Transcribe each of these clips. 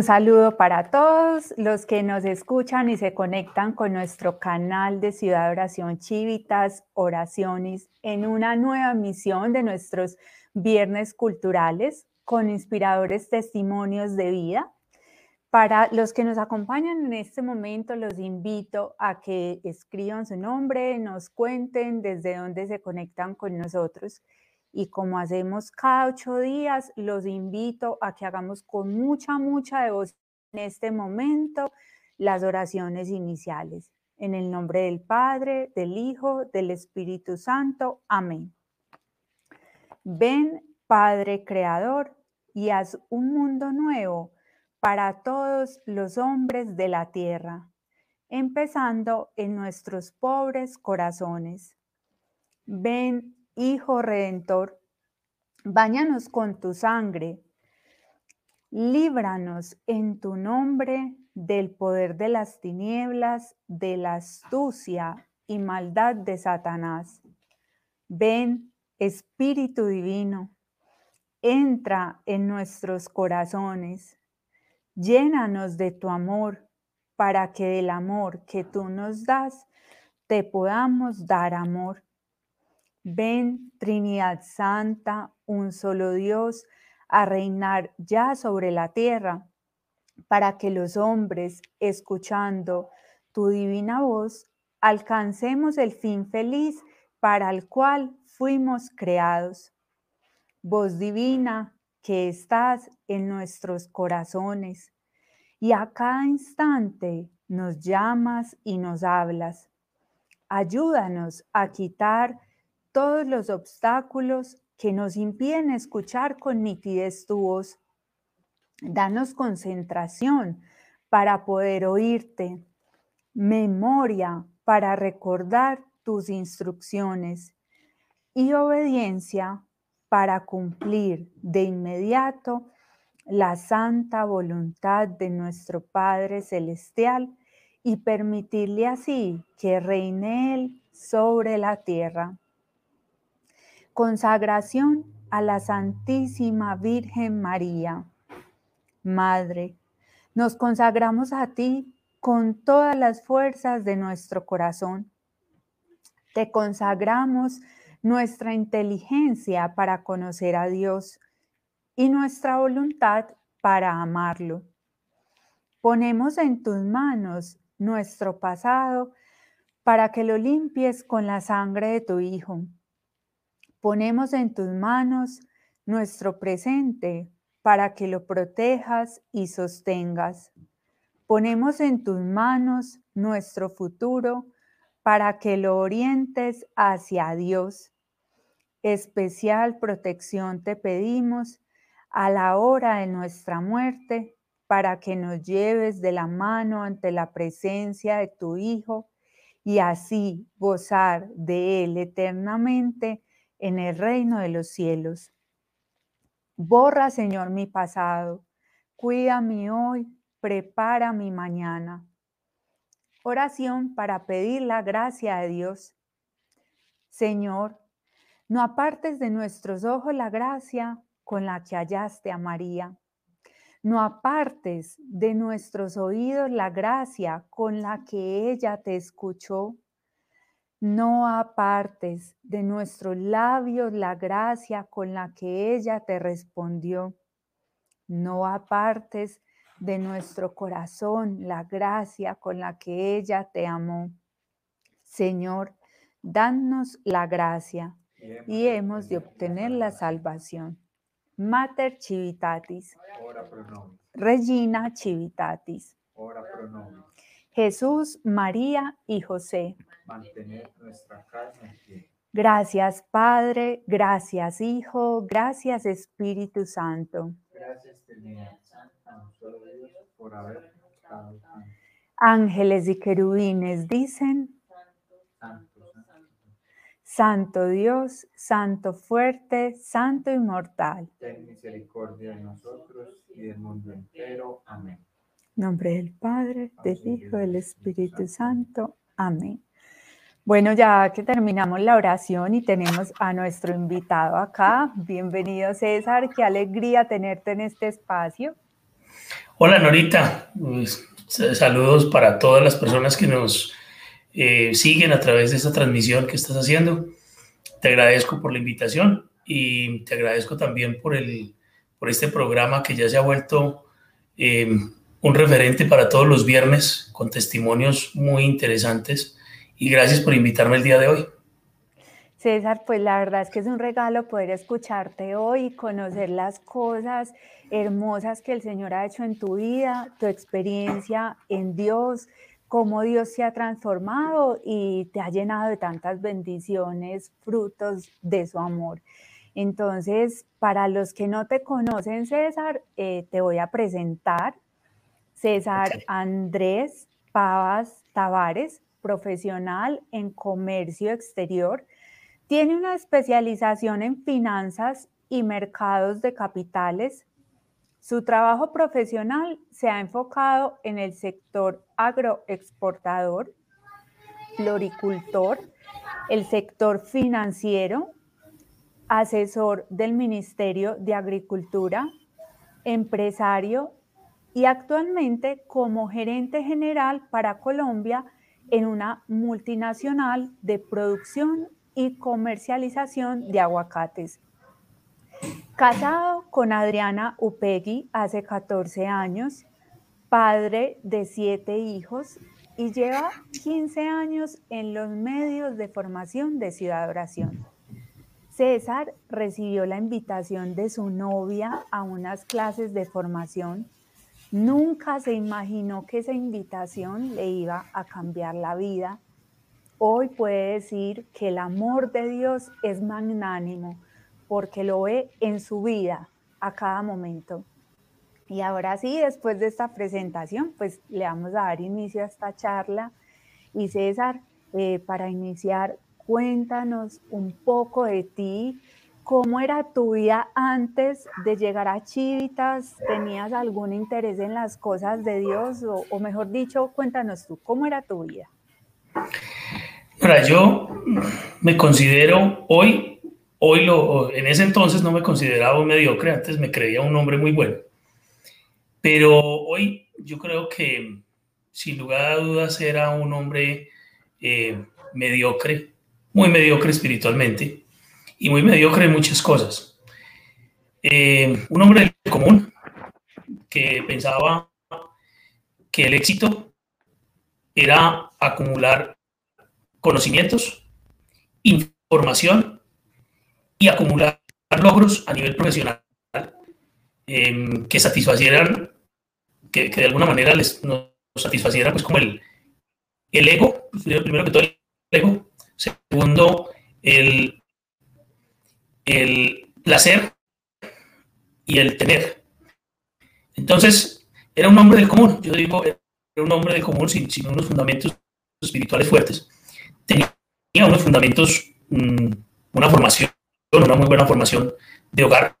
Un saludo para todos los que nos escuchan y se conectan con nuestro canal de Ciudad Oración Chivitas Oraciones en una nueva misión de nuestros viernes culturales con inspiradores testimonios de vida. Para los que nos acompañan en este momento, los invito a que escriban su nombre, nos cuenten desde dónde se conectan con nosotros. Y como hacemos cada ocho días, los invito a que hagamos con mucha, mucha devoción en este momento las oraciones iniciales. En el nombre del Padre, del Hijo, del Espíritu Santo. Amén. Ven, Padre Creador, y haz un mundo nuevo para todos los hombres de la tierra, empezando en nuestros pobres corazones. Ven, Hijo Redentor, báñanos con tu sangre, líbranos en tu nombre del poder de las tinieblas, de la astucia y maldad de Satanás. Ven, Espíritu Divino, entra en nuestros corazones, llénanos de tu amor, para que del amor que tú nos das, te podamos dar amor. Ven, Trinidad Santa, un solo Dios, a reinar ya sobre la tierra, para que los hombres, escuchando tu divina voz, alcancemos el fin feliz para el cual fuimos creados. Voz divina que estás en nuestros corazones y a cada instante nos llamas y nos hablas. Ayúdanos a quitar todos los obstáculos que nos impiden escuchar con nitidez tu voz. Danos concentración para poder oírte, memoria para recordar tus instrucciones y obediencia para cumplir de inmediato la santa voluntad de nuestro Padre Celestial y permitirle así que reine Él sobre la tierra. Consagración a la Santísima Virgen María. Madre, nos consagramos a ti con todas las fuerzas de nuestro corazón. Te consagramos nuestra inteligencia para conocer a Dios y nuestra voluntad para amarlo. Ponemos en tus manos nuestro pasado para que lo limpies con la sangre de tu Hijo Ponemos en tus manos nuestro presente para que lo protejas y sostengas. Ponemos en tus manos nuestro futuro para que lo orientes hacia Dios. Especial protección te pedimos a la hora de nuestra muerte para que nos lleves de la mano ante la presencia de tu Hijo y así gozar de Él eternamente en el reino de los cielos. Borra, Señor, mi pasado, cuida mi hoy, prepara mi mañana. Oración para pedir la gracia de Dios. Señor, no apartes de nuestros ojos la gracia con la que hallaste a María. No apartes de nuestros oídos la gracia con la que ella te escuchó. No apartes de nuestros labios la gracia con la que ella te respondió. No apartes de nuestro corazón la gracia con la que ella te amó. Señor, danos la gracia y hemos de obtener la salvación. Mater Civitatis. Regina Civitatis. Jesús, María y José mantener nuestra casa Gracias Padre, gracias Hijo, gracias Espíritu Santo. Gracias Santa, solo Dios, por haber Ángeles y querubines dicen, santo, santo Dios, Santo fuerte, Santo inmortal. Ten misericordia de nosotros y del mundo entero. Amén. En nombre del Padre, del Hijo, del Espíritu Santo. Amén. Bueno, ya que terminamos la oración y tenemos a nuestro invitado acá. Bienvenido César, qué alegría tenerte en este espacio. Hola Norita, pues, saludos para todas las personas que nos eh, siguen a través de esta transmisión que estás haciendo. Te agradezco por la invitación y te agradezco también por, el, por este programa que ya se ha vuelto eh, un referente para todos los viernes con testimonios muy interesantes. Y gracias por invitarme el día de hoy. César, pues la verdad es que es un regalo poder escucharte hoy y conocer las cosas hermosas que el Señor ha hecho en tu vida, tu experiencia en Dios, cómo Dios se ha transformado y te ha llenado de tantas bendiciones, frutos de su amor. Entonces, para los que no te conocen, César, eh, te voy a presentar. César Andrés Pavas Tavares, profesional en comercio exterior tiene una especialización en finanzas y mercados de capitales. Su trabajo profesional se ha enfocado en el sector agroexportador, floricultor, el sector financiero, asesor del Ministerio de Agricultura, empresario y actualmente como gerente general para Colombia en una multinacional de producción y comercialización de aguacates. Casado con Adriana Upegui hace 14 años, padre de siete hijos y lleva 15 años en los medios de formación de Ciudad Oración. César recibió la invitación de su novia a unas clases de formación. Nunca se imaginó que esa invitación le iba a cambiar la vida hoy puede decir que el amor de Dios es magnánimo porque lo ve en su vida a cada momento. Y ahora sí, después de esta presentación, pues le vamos a dar inicio a esta charla. Y César, eh, para iniciar, cuéntanos un poco de ti, cómo era tu vida antes de llegar a Chivitas, ¿tenías algún interés en las cosas de Dios? O, mejor dicho, cuéntanos tú, ¿cómo era tu vida? Ahora, yo me considero hoy, hoy lo, en ese entonces no me consideraba un mediocre, antes me creía un hombre muy bueno. Pero hoy yo creo que sin lugar a dudas era un hombre eh, mediocre, muy mediocre espiritualmente y muy mediocre en muchas cosas. Eh, un hombre común que pensaba que el éxito era acumular conocimientos, información y acumular logros a nivel profesional em, que satisfacieran, que, de alguna manera les nos satisfacieran pues como el, el ego, primero que todo el ego, segundo el, el placer y el tener. Entonces, era un hombre del común, yo digo, era un hombre del común sin, unos fundamentos espirituales fuertes. Tenía unos fundamentos, mm, una formación, una muy buena formación de hogar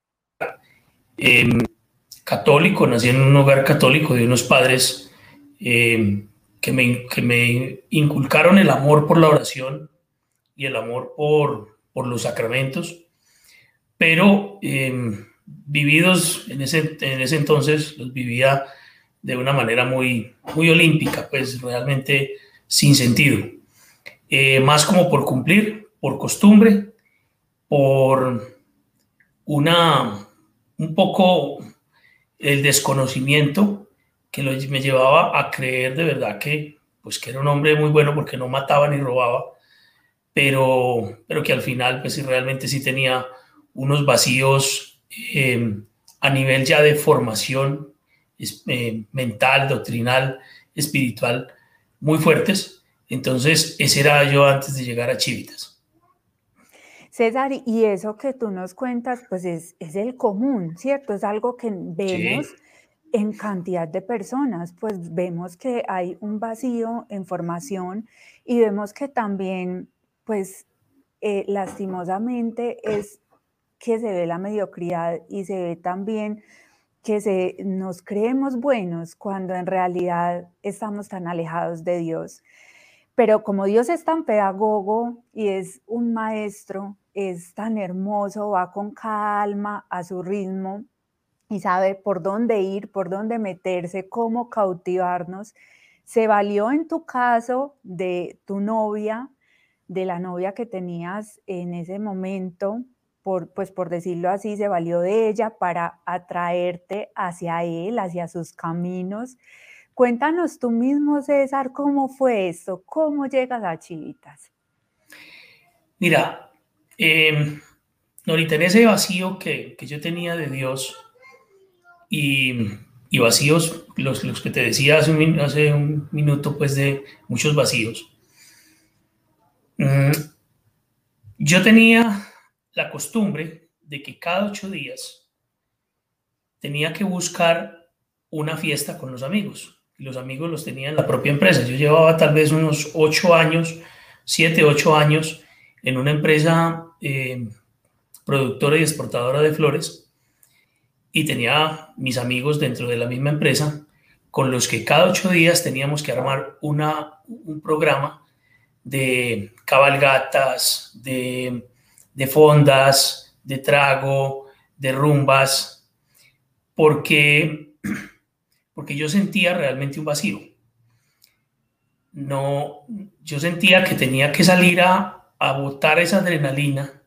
em, católico, nací en un hogar católico de unos padres em, que, me, que, me, inculcaron el amor por la oración y el amor por, por los sacramentos, pero em, vividos en ese, en ese entonces, los vivía de una manera muy, muy olímpica, pues realmente sin sentido. Eh, más como por cumplir, por costumbre, por una, un poco el desconocimiento que me llevaba a creer de verdad que, pues, que era un hombre muy bueno porque no mataba ni robaba, pero, pero que al final, pues realmente sí tenía unos vacíos em, a nivel ya de formación eh, mental, doctrinal, espiritual, muy fuertes entonces, ese era yo antes de llegar a Chivitas. César, y eso que tú nos cuentas, pues es, el común, ¿cierto? Es algo que vemos en cantidad de personas, pues vemos que hay un vacío en formación y vemos que también, pues eh, lastimosamente es que se ve la mediocridad y se ve también que se, nos creemos buenos cuando en realidad estamos tan alejados de Dios. Pero como Dios es tan pedagogo y es un maestro, es tan hermoso, va con calma, a su ritmo, y sabe por dónde ir, por dónde meterse, cómo cautivarnos. Se valió en tu caso de tu novia, de la novia que tenías en ese momento, por, pues por decirlo así, se valió de ella para atraerte hacia él, hacia sus caminos. Cuéntanos tú mismo, César, cómo fue esto, cómo llegas a Chivitas. Mira, eh, ahorita en ese vacío que, que yo tenía de Dios, y, vacíos, los, los, que te decía hace un, hace un minuto, pues de muchos vacíos. Mm, yo tenía la costumbre de que cada ocho días tenía que buscar una fiesta con los amigos. Los amigos los tenía en la propia empresa. Yo llevaba tal vez unos ocho años, siete, ocho años en una empresa eh, productora y exportadora de flores y tenía mis amigos dentro de la misma empresa con los que cada ocho días teníamos que armar una, un programa de cabalgatas, de, de fondas, de trago, de rumbas, porque, porque yo sentía realmente un vacío. No, yo sentía que tenía que salir a, a botar esa adrenalina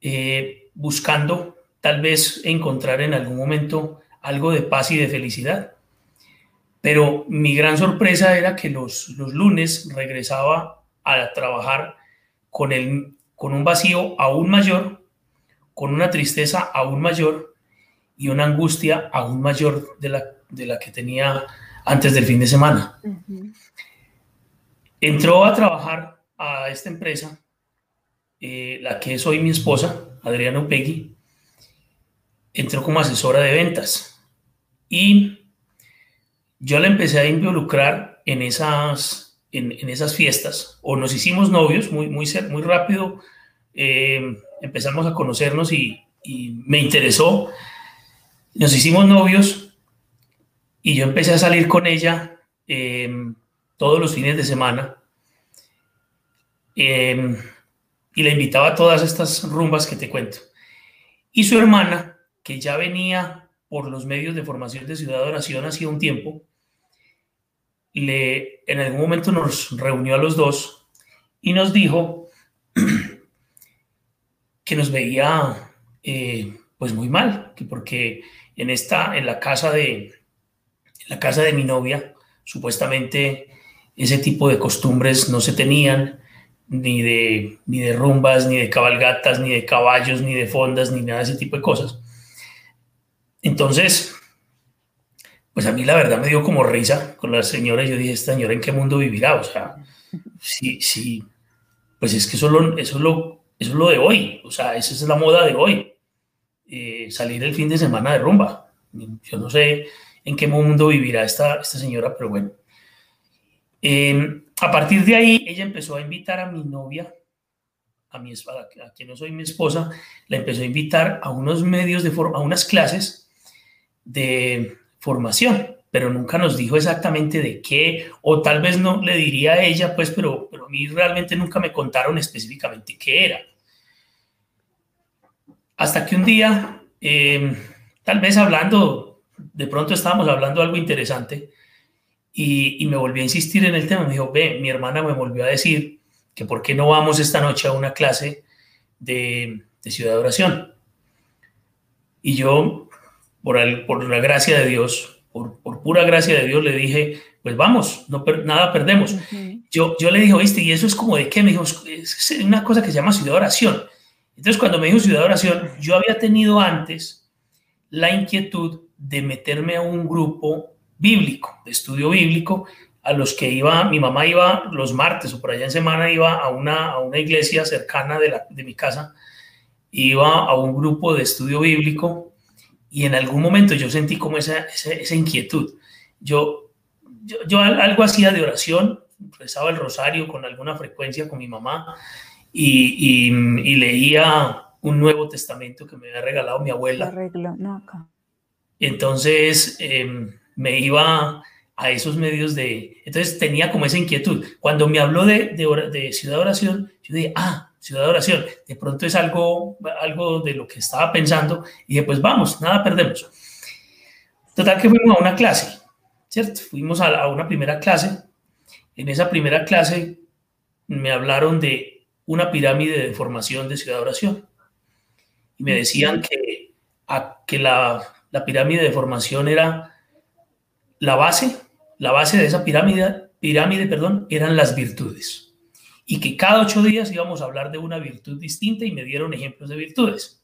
eh, buscando tal vez encontrar en algún momento algo de paz y de felicidad. Pero mi gran sorpresa era que los, los lunes regresaba a trabajar con, el, con un vacío aún mayor, con una tristeza aún mayor y una angustia aún mayor de la, de la que tenía antes del fin de semana. Entró a trabajar a esta empresa, eh, la que es hoy mi esposa, Adriana Upegui, entró como asesora de ventas y yo la empecé a involucrar en esas, en, esas fiestas o nos hicimos novios muy, muy, muy rápido, eh, empezamos a conocernos y, me interesó, nos hicimos novios y yo empecé a salir con ella eh, todos los fines de semana. Eh, y la invitaba a todas estas rumbas que te cuento. Y su hermana que ya venía por los medios de formación de Ciudad de Oración hacía un tiempo, le, en algún momento nos reunió a los dos y nos dijo que nos veía eh, pues muy mal, que porque en esta, en la casa de, en la casa de mi novia, supuestamente ese tipo de costumbres no se tenían, ni de, ni de rumbas, ni de cabalgatas, ni de caballos, ni de fondas, ni nada de ese tipo de cosas. Entonces, pues a mí la verdad me dio como risa con la señora. Yo dije, esta señora en qué mundo vivirá. O sea, sí, sí, pues es que eso, lo, eso, lo, eso es lo de hoy. O sea, esa es la moda de hoy. Eh, salir el fin de semana de rumba. Yo no sé en qué mundo vivirá esta, esta señora, pero bueno. Em, a partir de ahí, ella empezó a invitar a mi novia, a, mi, a quien no soy mi esposa, la empezó a invitar a unos medios de forma, a unas clases de formación, pero nunca nos dijo exactamente de qué, o tal vez no le diría a ella, pues, pero, pero a mí realmente nunca me contaron específicamente qué era. Hasta que un día, em, tal vez hablando, de pronto estábamos hablando algo interesante y, y, me volví a insistir en el tema. Me dijo, ve, mi hermana me volvió a decir que por qué no vamos esta noche a una clase de, de ciudad de oración. Y yo por, la gracia de Dios, por, pura gracia de Dios, le dije, pues vamos, no nada perdemos. yo, yo le dije, oíste, y eso es como de qué? Me dijo, es una cosa que se llama ciudad de oración. Entonces, cuando me dijo ciudad de oración, yo había tenido antes la inquietud de meterme a un grupo bíblico, de estudio bíblico, a los que iba, mi mamá iba los martes o por allá en semana, iba a una, a una iglesia cercana de, la, de mi casa, iba a un grupo de estudio bíblico y en algún momento yo sentí como esa, esa, inquietud. Yo, yo, algo hacía de oración, rezaba el rosario con alguna frecuencia con mi mamá y, y, leía un Nuevo Testamento que me había regalado mi abuela. Entonces em, me iba a esos medios de... Entonces tenía como esa inquietud. Cuando me habló de, de, de Ciudad de Oración, yo dije, ah, ciudad de oración. De pronto es algo, algo de lo que estaba pensando y dije, pues vamos, nada perdemos. Total que fuimos a una clase, ¿cierto? Fuimos a, a una primera clase. En esa primera clase me hablaron de una pirámide de formación de ciudad de oración. Y me decían que, a, que la, la pirámide de formación era la base, la base de esa pirámide, pirámide, perdón, eran las virtudes y que cada ocho días íbamos a hablar de una virtud distinta y me dieron ejemplos de virtudes.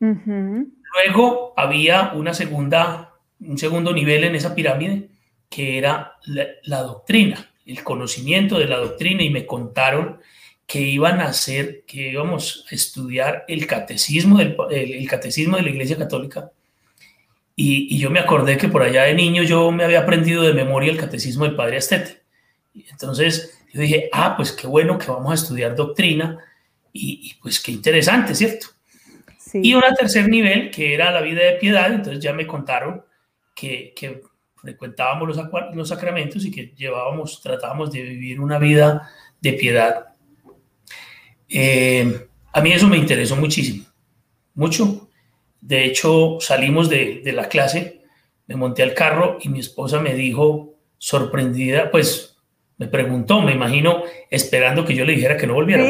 Luego había una segunda, un segundo nivel en esa pirámide que era la, doctrina, el conocimiento de la doctrina y me contaron que iban a hacer, que íbamos a estudiar el catecismo del el, catecismo de la Iglesia Católica. Y, y, yo me acordé que por allá de niño yo me había aprendido de memoria el catecismo del Padre Astete. Entonces yo dije, ah, pues qué bueno que vamos a estudiar doctrina y, pues qué interesante, ¿cierto? Y un tercer nivel, que era la vida de piedad, entonces ya me contaron que, que frecuentábamos los, los, sacramentos y que llevábamos, tratábamos de vivir una vida de piedad. Eh, a mí eso me interesó muchísimo, mucho. De hecho, salimos de, de la clase, me monté al carro y mi esposa me dijo, sorprendida, pues me preguntó, me imagino, esperando que yo le dijera que no volviera.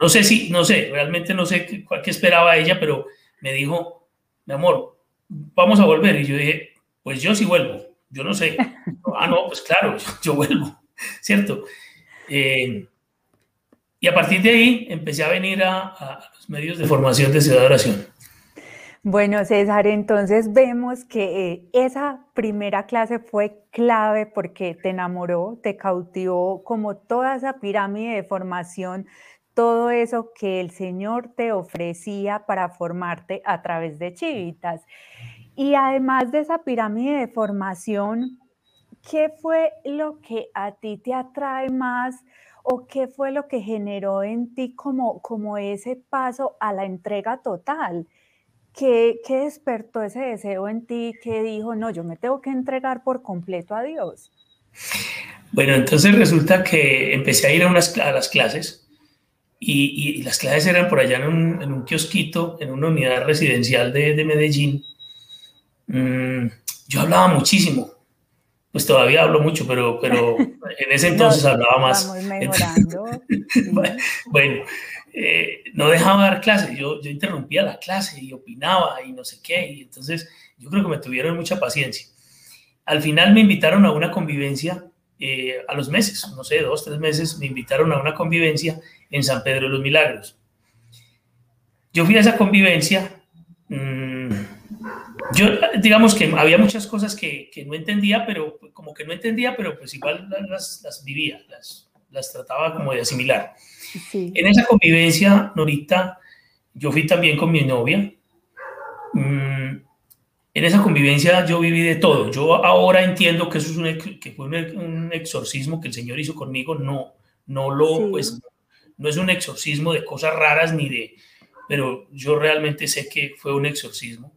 No sé si, no sé, realmente no sé qué, qué, esperaba ella, pero me dijo, mi amor, vamos a volver. Y yo dije, pues yo sí vuelvo, yo no sé. ah, no, pues claro, yo, vuelvo, ¿cierto? Eh, y a partir de ahí empecé a venir a, a los medios de formación de ciudad de oración. Bueno, César, entonces vemos que eh, esa primera clase fue clave porque te enamoró, te cautivó como toda esa pirámide de formación, todo eso que el Señor te ofrecía para formarte a través de Chivitas. Y además de esa pirámide de formación, ¿qué fue lo que a ti te atrae más? ¿O qué fue lo que generó en ti como, como ese paso a la entrega total? ¿Qué, despertó ese deseo en ti que dijo, no, yo me tengo que entregar por completo a Dios? Bueno, entonces resulta que empecé a ir a, unas, a las clases y, las clases eran por allá en un, kiosquito, en una unidad residencial de, Medellín. Mm, yo hablaba muchísimo, pues todavía hablo mucho, pero, pero en ese entonces hablaba más. Estamos mejorando. bueno, eh, no dejaba dar clase, yo, yo interrumpía la clase y opinaba y no sé qué, y entonces yo creo que me tuvieron mucha paciencia. Al final me invitaron a una convivencia eh, a los meses, no sé, dos, tres meses, me invitaron a una convivencia en San Pedro de los Milagros. Yo fui a esa convivencia, mmm, yo digamos que había muchas cosas que, que, no entendía, pero como que no entendía, pero pues igual las, las vivía, las, las trataba como de asimilar. En esa convivencia, Norita, yo fui también con mi novia. Mm, en esa convivencia yo viví de todo. Yo ahora entiendo que eso es un, que fue un, exorcismo que el Señor hizo conmigo. No, no lo, pues, no es un exorcismo de cosas raras ni de, pero yo realmente sé que fue un exorcismo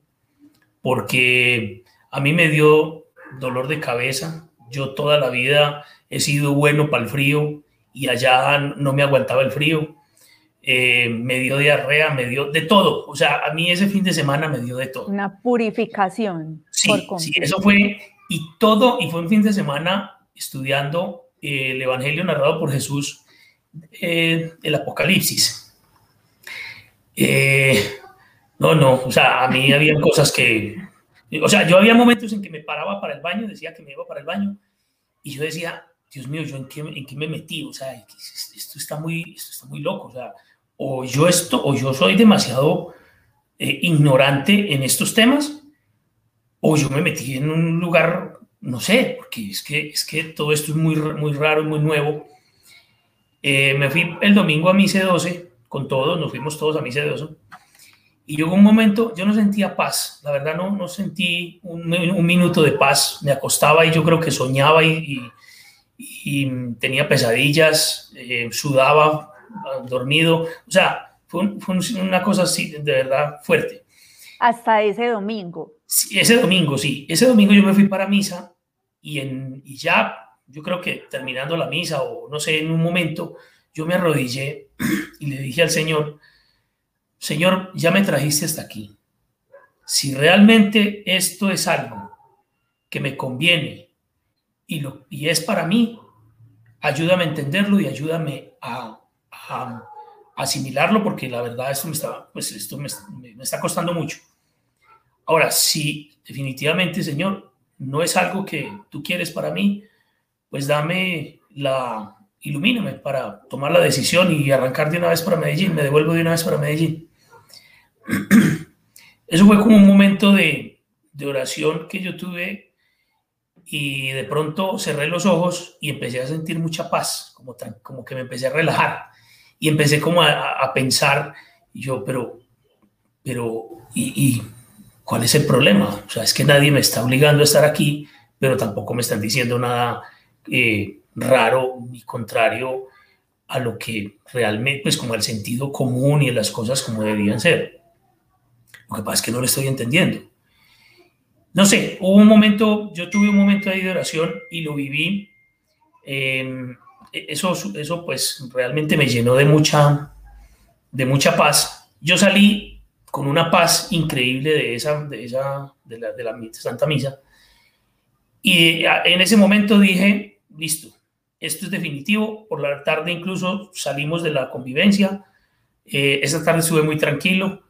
porque a mí me dio dolor de cabeza. Yo toda la vida he sido bueno para el frío, y allá no me aguantaba el frío. Eh, me dio diarrea, me dio de todo. O sea, a mí ese fin de semana me dio de todo. Una purificación. Sí, sí eso fue, y todo, y fue un fin de semana estudiando eh, el Evangelio narrado por Jesús, eh, el Apocalipsis. no, no, o sea, a mí había cosas que, o sea, yo había momentos en que me paraba para el baño, decía que me iba para el baño, y yo decía, Dios mío, ¿yo en qué, en qué me metí? O sea, esto está, muy, esto está muy loco. O sea, o yo, esto, o yo soy demasiado eh, ignorante en estos temas, o yo me metí en un lugar, no sé, porque es que, es que todo esto es muy, muy raro muy nuevo. Eh, me fui el domingo a Mise 12 con todos, nos fuimos todos a Mise 12. Y llegó un momento, yo no sentía paz, la verdad no, no sentí un, un minuto de paz. Me acostaba y yo creo que soñaba y y tenía pesadillas, eh, sudaba, dormido, o sea, fue, una cosa así de verdad fuerte. Hasta ese domingo. Sí, ese domingo, sí. Ese domingo yo me fui para misa y, en, y ya, yo creo que terminando la misa o no sé, en un momento, yo me arrodillé y le dije al Señor, Señor, ya me trajiste hasta aquí. Si realmente esto es algo que me conviene y, lo, y es para mí, ayúdame a entenderlo y ayúdame a, asimilarlo porque la verdad esto me está, pues esto me, me está costando mucho. Ahora, si definitivamente, Señor, no es algo que tú quieres para mí, pues dame la, ilumíname para tomar la decisión y arrancar de una vez para Medellín, me devuelvo de una vez para Medellín. Eso fue como un momento de, de oración que yo tuve y de pronto cerré los ojos y empecé a sentir mucha paz, como, como que me empecé a relajar y empecé como a, a pensar, yo, pero, pero, y, y ¿cuál es el problema? O sea, es que nadie me está obligando a estar aquí, pero tampoco me están diciendo nada eh, raro ni contrario a lo que realmente, pues como el sentido común y las cosas como debían ser. Lo que pasa es que no lo estoy entendiendo. No sé, hubo un momento, yo tuve un momento ahí de oración y lo viví. Em, eso, eso pues realmente me llenó de mucha, de mucha paz. Yo salí con una paz increíble de esa, de esa, de la, de la Santa Misa. Y en ese momento dije, listo, esto es definitivo. Por la tarde incluso salimos de la convivencia. Eh, esa tarde estuve muy tranquilo.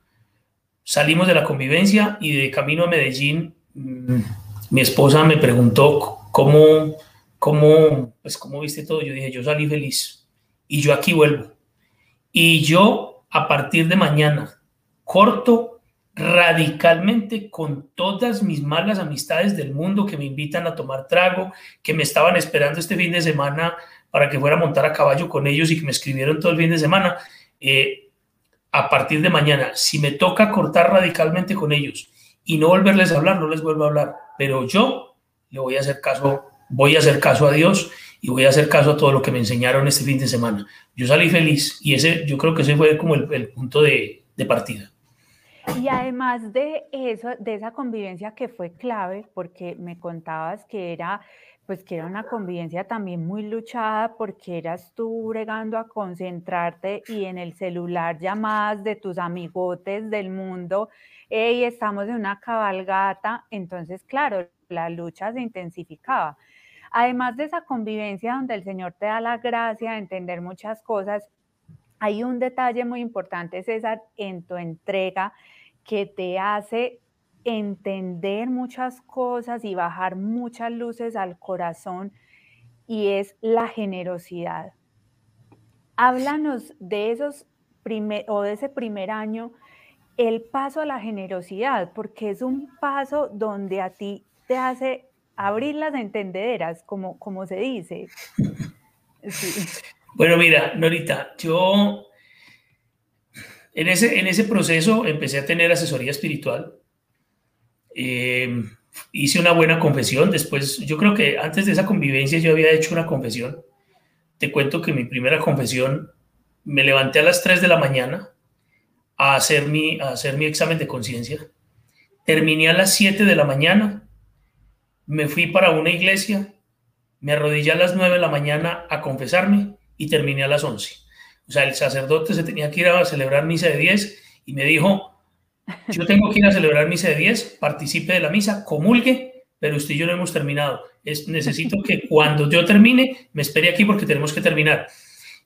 Salimos de la convivencia y de camino a Medellín, mi esposa me preguntó cómo, cómo, pues, cómo viste todo. Yo dije, yo salí feliz y yo aquí vuelvo. Y yo a partir de mañana corto radicalmente con todas mis malas amistades del mundo que me invitan a tomar trago, que me estaban esperando este fin de semana para que fuera a montar a caballo con ellos y que me escribieron todo el fin de semana. Eh, a partir de mañana, si me toca cortar radicalmente con ellos y no volverles a hablar, no les vuelvo a hablar, pero yo le voy a hacer caso, voy a hacer caso a Dios y voy a hacer caso a todo lo que me enseñaron este fin de semana. Yo salí feliz y ese, yo creo que ese fue como el, punto de partida. Y además de eso, de esa convivencia que fue clave, porque me contabas que era, pues que era una convivencia también muy luchada, porque eras tú bregando a concentrarte y en el celular llamadas de tus amigotes del mundo, y estamos en una cabalgata, entonces claro, la lucha se intensificaba. Además de esa convivencia donde el Señor te da la gracia de entender muchas cosas, hay un detalle muy importante, César, en tu entrega que te hace entender muchas cosas y bajar muchas luces al corazón y es la generosidad. Háblanos de esos primer, o de ese primer año, el paso a la generosidad, porque es un paso donde a ti te hace abrir las entendederas, como, como se dice. Bueno, mira, Norita, yo en ese, en ese proceso empecé a tener asesoría espiritual. Eh, hice una buena confesión. Después, yo creo que antes de esa convivencia yo había hecho una confesión. Te cuento que mi primera confesión, me levanté a las 3 de la mañana a hacer mi, a hacer mi examen de conciencia. Terminé a las 7 de la mañana, me fui para una iglesia, me arrodillé a las 9 de la mañana a confesarme y terminé a las 11. O sea, el sacerdote se tenía que ir a celebrar misa de 10 y me dijo, yo tengo que ir a celebrar misa de 10, participe de la misa, comulgue, pero usted y yo no hemos terminado. Es, necesito que cuando yo termine, me espere aquí porque tenemos que terminar.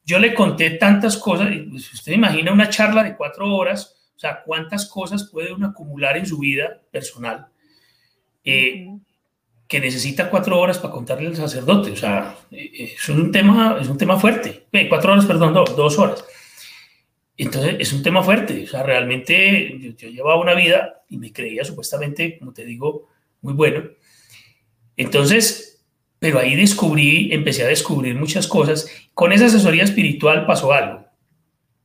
Yo le conté tantas cosas, pues, usted imagina una charla de cuatro horas, o sea, cuántas cosas puede uno acumular en su vida personal. Eh, que necesita cuatro horas para contarle al sacerdote. O sea, eh, eh, es un tema, es un tema fuerte. cuatro horas, perdón, dos horas. Entonces, es un tema fuerte. O sea, realmente yo, yo, llevaba una vida y me creía supuestamente, como te digo, muy bueno. Entonces, pero ahí descubrí, empecé a descubrir muchas cosas. Con esa asesoría espiritual pasó algo.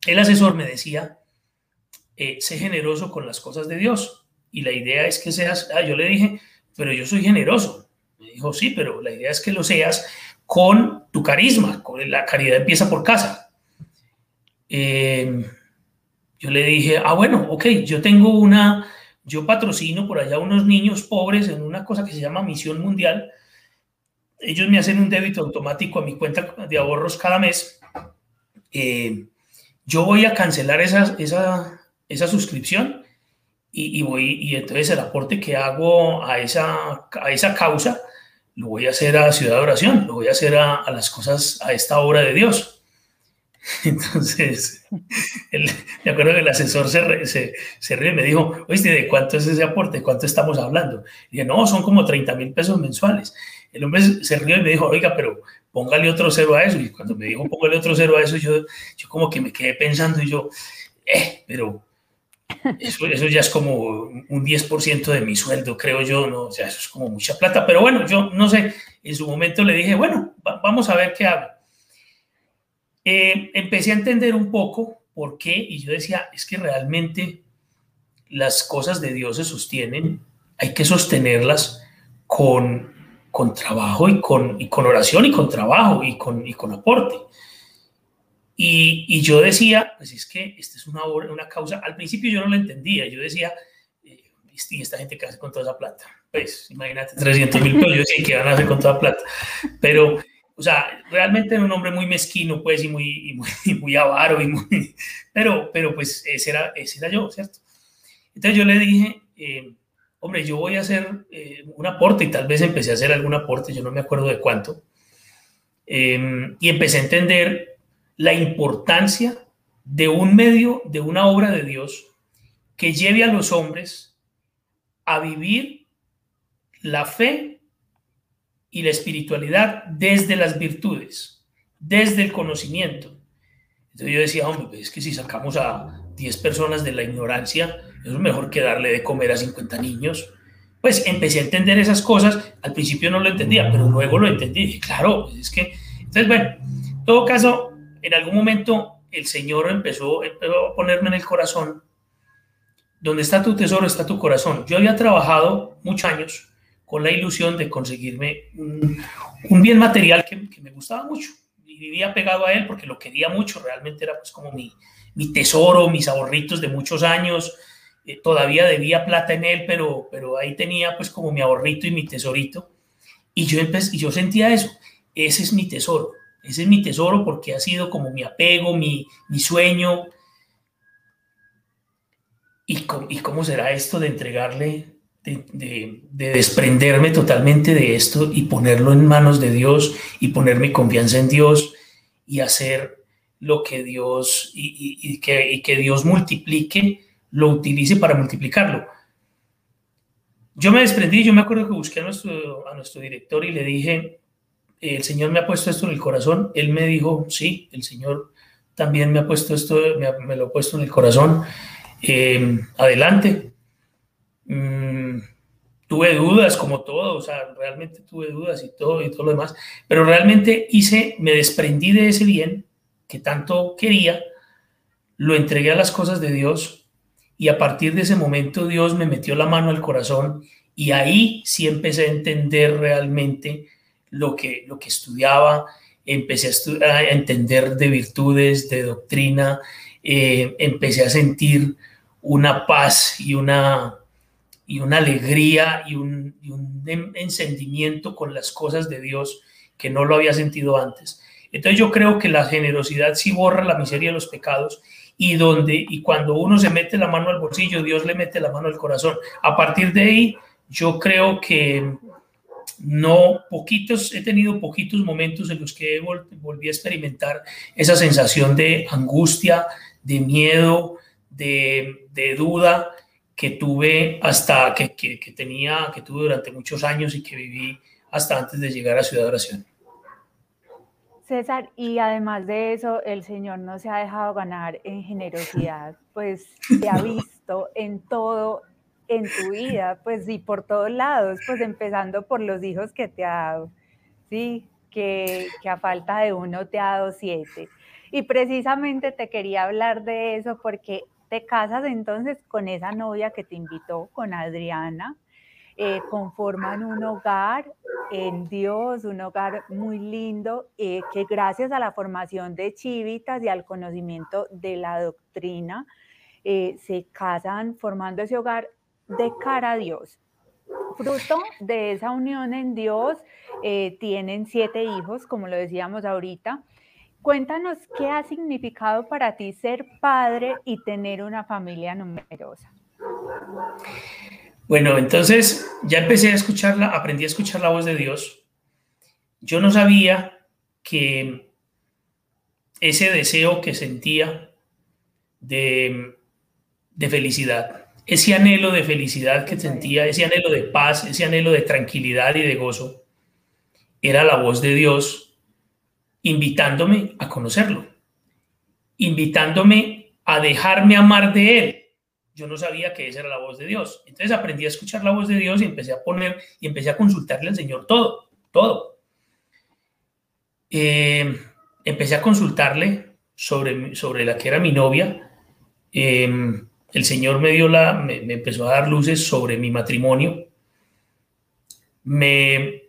El asesor me decía, eh, sé generoso con las cosas de Dios. Y la idea es que seas, ah, yo le dije, pero yo soy generoso. Me dijo, sí, pero la idea es que lo seas con tu carisma, con la caridad empieza por casa. Eh, yo le dije, ah, bueno, ok, yo tengo una, yo patrocino por allá unos niños pobres en una cosa que se llama Misión Mundial. Ellos me hacen un débito automático a mi cuenta de ahorros cada mes eh, yo voy a cancelar esa, esa, esa suscripción y, y, voy, y entonces el aporte que hago a esa, a esa causa lo voy a hacer a Ciudad de Oración, lo voy a hacer a, a las cosas, a esta obra de Dios. Entonces, el, me acuerdo que el asesor se, se, se ríe y me dijo, oíste, ¿de cuánto es ese aporte? ¿Cuánto estamos hablando? Y dije, no, son como 30 mil pesos mensuales. El hombre se rió y me dijo, oiga, pero póngale otro cero a eso. Y cuando me dijo, póngale otro cero a eso, yo, yo como que me quedé pensando y yo, eh, pero eso, eso ya es como un 10% de mi sueldo, creo yo, ¿no? O sea, eso es como mucha plata. Pero bueno, yo no sé, en su momento le dije, bueno, va, vamos a ver qué hago. Eh, empecé a entender un poco por qué y yo decía, es que realmente las cosas de Dios se sostienen, hay que sostenerlas con, con trabajo y con, y con oración y con trabajo y con, y con aporte. Y, y, yo decía, pues es que esta es una, una causa, al principio yo no lo entendía, yo decía, eh, y esta gente que hace con toda esa plata, pues imagínate, 300 mil pesos, yo decía, ¿qué van a hacer con toda plata? Pero, o sea, realmente era un hombre muy mezquino, pues, y muy, y muy, y muy avaro, y muy, pero, pero pues ese era, ese era yo, ¿cierto? Entonces yo le dije, eh, hombre, yo voy a hacer eh, un aporte, y tal vez empecé a hacer algún aporte, yo no me acuerdo de cuánto, eh, y empecé a entender la importancia de un medio, de una obra de Dios que lleve a los hombres a vivir la fe y la espiritualidad desde las virtudes, desde el conocimiento. Entonces yo decía, hombre, pues es que si sacamos a 10 personas de la ignorancia, es mejor que darle de comer a 50 niños. Pues empecé a entender esas cosas, al principio no lo entendía, pero luego lo entendí. Dije, claro, es que, entonces, bueno, en todo caso, en algún momento el Señor empezó, empezó, a ponerme en el corazón, donde está tu tesoro está tu corazón. Yo había trabajado muchos años con la ilusión de conseguirme un, un bien material que, que, me gustaba mucho y vivía pegado a él porque lo quería mucho, realmente era pues como mi, mi tesoro, mis ahorritos de muchos años, eh, todavía debía plata en él, pero, pero ahí tenía pues como mi ahorrito y mi tesorito. Y yo, empecé, yo sentía eso, ese es mi tesoro, ese es mi tesoro porque ha sido como mi apego, mi, mi sueño. ¿Y cómo, ¿Y cómo, será esto de entregarle, de, de, de, desprenderme totalmente de esto y ponerlo en manos de Dios y poner mi confianza en Dios y hacer lo que Dios y que, y que Dios multiplique, lo utilice para multiplicarlo? Yo me desprendí, yo me acuerdo que busqué a nuestro, director y le dije, el Señor me ha puesto esto en el corazón. Él me dijo, sí, el Señor también me ha puesto esto, me, lo ha puesto en el corazón. Eh, adelante. Mm, tuve dudas como todo, o sea, realmente tuve dudas y todo y todo lo demás, pero realmente hice, me desprendí de ese bien que tanto quería, lo entregué a las cosas de Dios y a partir de ese momento Dios me metió la mano al corazón y ahí sí empecé a entender realmente lo que, lo que estudiaba, empecé a, entender de virtudes, de doctrina, eh, empecé a sentir una paz y una, y una alegría y un, y un, encendimiento con las cosas de Dios que no lo había sentido antes. Entonces yo creo que la generosidad sí borra la miseria de los pecados y donde y cuando uno se mete la mano al bolsillo, Dios le mete la mano al corazón. A partir de ahí, yo creo que no poquitos, he tenido poquitos momentos en los que vol volví a experimentar esa sensación de angustia, de miedo, de, duda que tuve hasta que, tenía, que tuve durante muchos años y que viví hasta antes de llegar a Ciudad Oración. César, y además de eso, el Señor no se ha dejado ganar en generosidad, pues se ha visto en todo en tu vida, pues y por todos lados, pues empezando por los hijos que te ha dado, ¿sí? Que a falta de uno te ha dado siete. Y precisamente te quería hablar de eso porque te casas entonces con esa novia que te invitó, con Adriana, eh, conforman un hogar en Dios, un hogar muy lindo, eh, que gracias a la formación de chivitas y al conocimiento de la doctrina, eh, se casan formando ese hogar de cara a Dios. Fruto de esa unión en Dios, tienen siete hijos, como lo decíamos ahorita, Cuéntanos qué ha significado para ti ser padre y tener una familia numerosa. Bueno, entonces ya empecé a escucharla, aprendí a escuchar la voz de Dios. Yo no sabía que ese deseo que sentía de, de felicidad, ese anhelo de felicidad que sentía, ese anhelo de paz, ese anhelo de tranquilidad y de gozo, era la voz de Dios invitándome a conocerlo, invitándome a dejarme amar de Él. Yo no sabía que esa era la voz de Dios. Entonces aprendí a escuchar la voz de Dios y empecé a poner y empecé a consultarle al Señor todo, todo. Eh, empecé a consultarle sobre, sobre la que era mi novia. Eh, el Señor me dio la, me, empezó a dar luces sobre mi matrimonio. Me,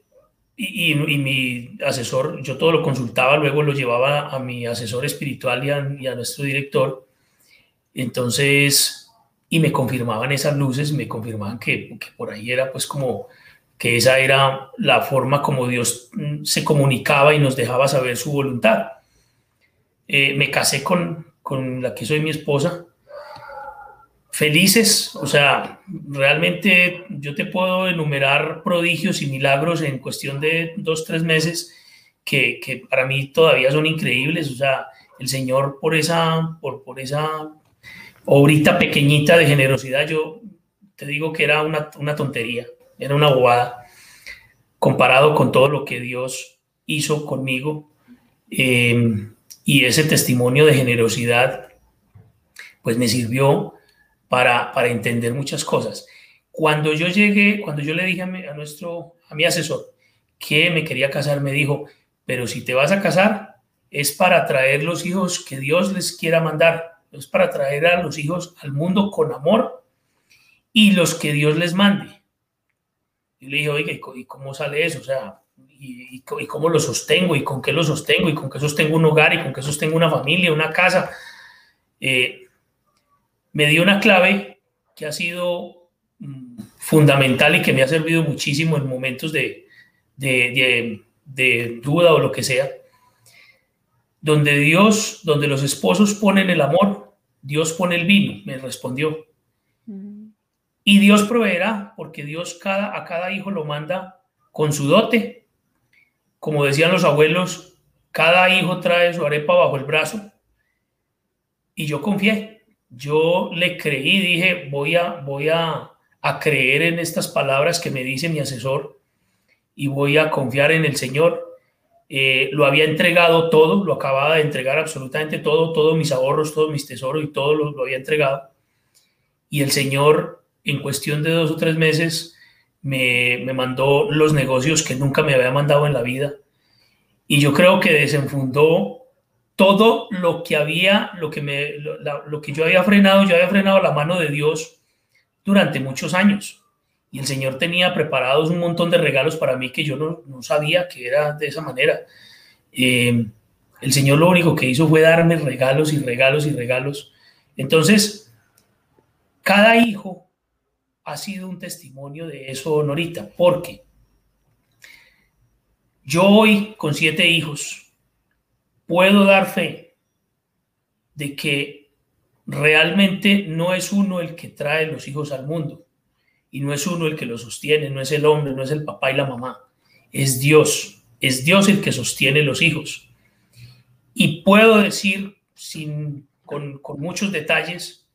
y, mi asesor, yo todo lo consultaba, luego lo llevaba a mi asesor espiritual y a nuestro director. Entonces, y me confirmaban esas luces, me confirmaban que, que, por ahí era pues como que esa era la forma como Dios mm, se comunicaba y nos dejaba saber su voluntad. Eh, me casé con, con la que soy mi esposa felices, o sea, realmente yo te puedo enumerar prodigios y milagros en cuestión de dos, tres meses que, que para mí todavía son increíbles, o sea, el Señor por esa, por, por esa obrita pequeñita de generosidad, yo te digo que era una, una tontería, era una bobada, comparado con todo lo que Dios hizo conmigo. Eh, y ese testimonio de generosidad, pues me sirvió para, entender muchas cosas. Cuando yo llegué, cuando yo le dije a, nuestro, a mi asesor que me quería casar, me dijo, pero si te vas a casar es para traer los hijos que Dios les quiera mandar, es para traer a los hijos al mundo con amor y los que Dios les mande. Y le dije, oye, ¿y cómo sale eso? O sea, ¿y, cómo lo sostengo? ¿Y con qué lo sostengo? ¿Y con qué sostengo un hogar? ¿Y con qué sostengo una familia, una casa? Eh, me dio una clave que ha sido mm, fundamental y que me ha servido muchísimo en momentos de, duda o lo que sea. Donde Dios, donde los esposos ponen el amor, Dios pone el vino, me respondió. Y Dios proveerá, porque Dios cada, a cada hijo lo manda con su dote. Como decían los abuelos, cada hijo trae su arepa bajo el brazo. Y yo confié, yo le creí, dije, voy a, voy a, creer en estas palabras que me dice mi asesor y voy a confiar en el Señor. Eh, lo había entregado todo, lo acababa de entregar absolutamente todo, todos mis ahorros, todos mis tesoros y todo lo, había entregado. Y el Señor, en cuestión de dos o tres meses, me, me mandó los negocios que nunca me había mandado en la vida. Y yo creo que desenfundó todo lo que había, lo que, me, lo, que yo había frenado, yo había frenado la mano de Dios durante muchos años. Y el Señor tenía preparados un montón de regalos para mí que yo no, sabía que era de esa manera. Eh, el Señor lo único que hizo fue darme regalos y regalos y regalos. Entonces, cada hijo ha sido un testimonio de eso, Norita, porque yo hoy con siete hijos, puedo dar fe de que realmente no es uno el que trae los hijos al mundo y no es uno el que los sostiene, no es el hombre, no es el papá y la mamá, es Dios, es Dios el que sostiene los hijos. Y puedo decir sin, con, con muchos detalles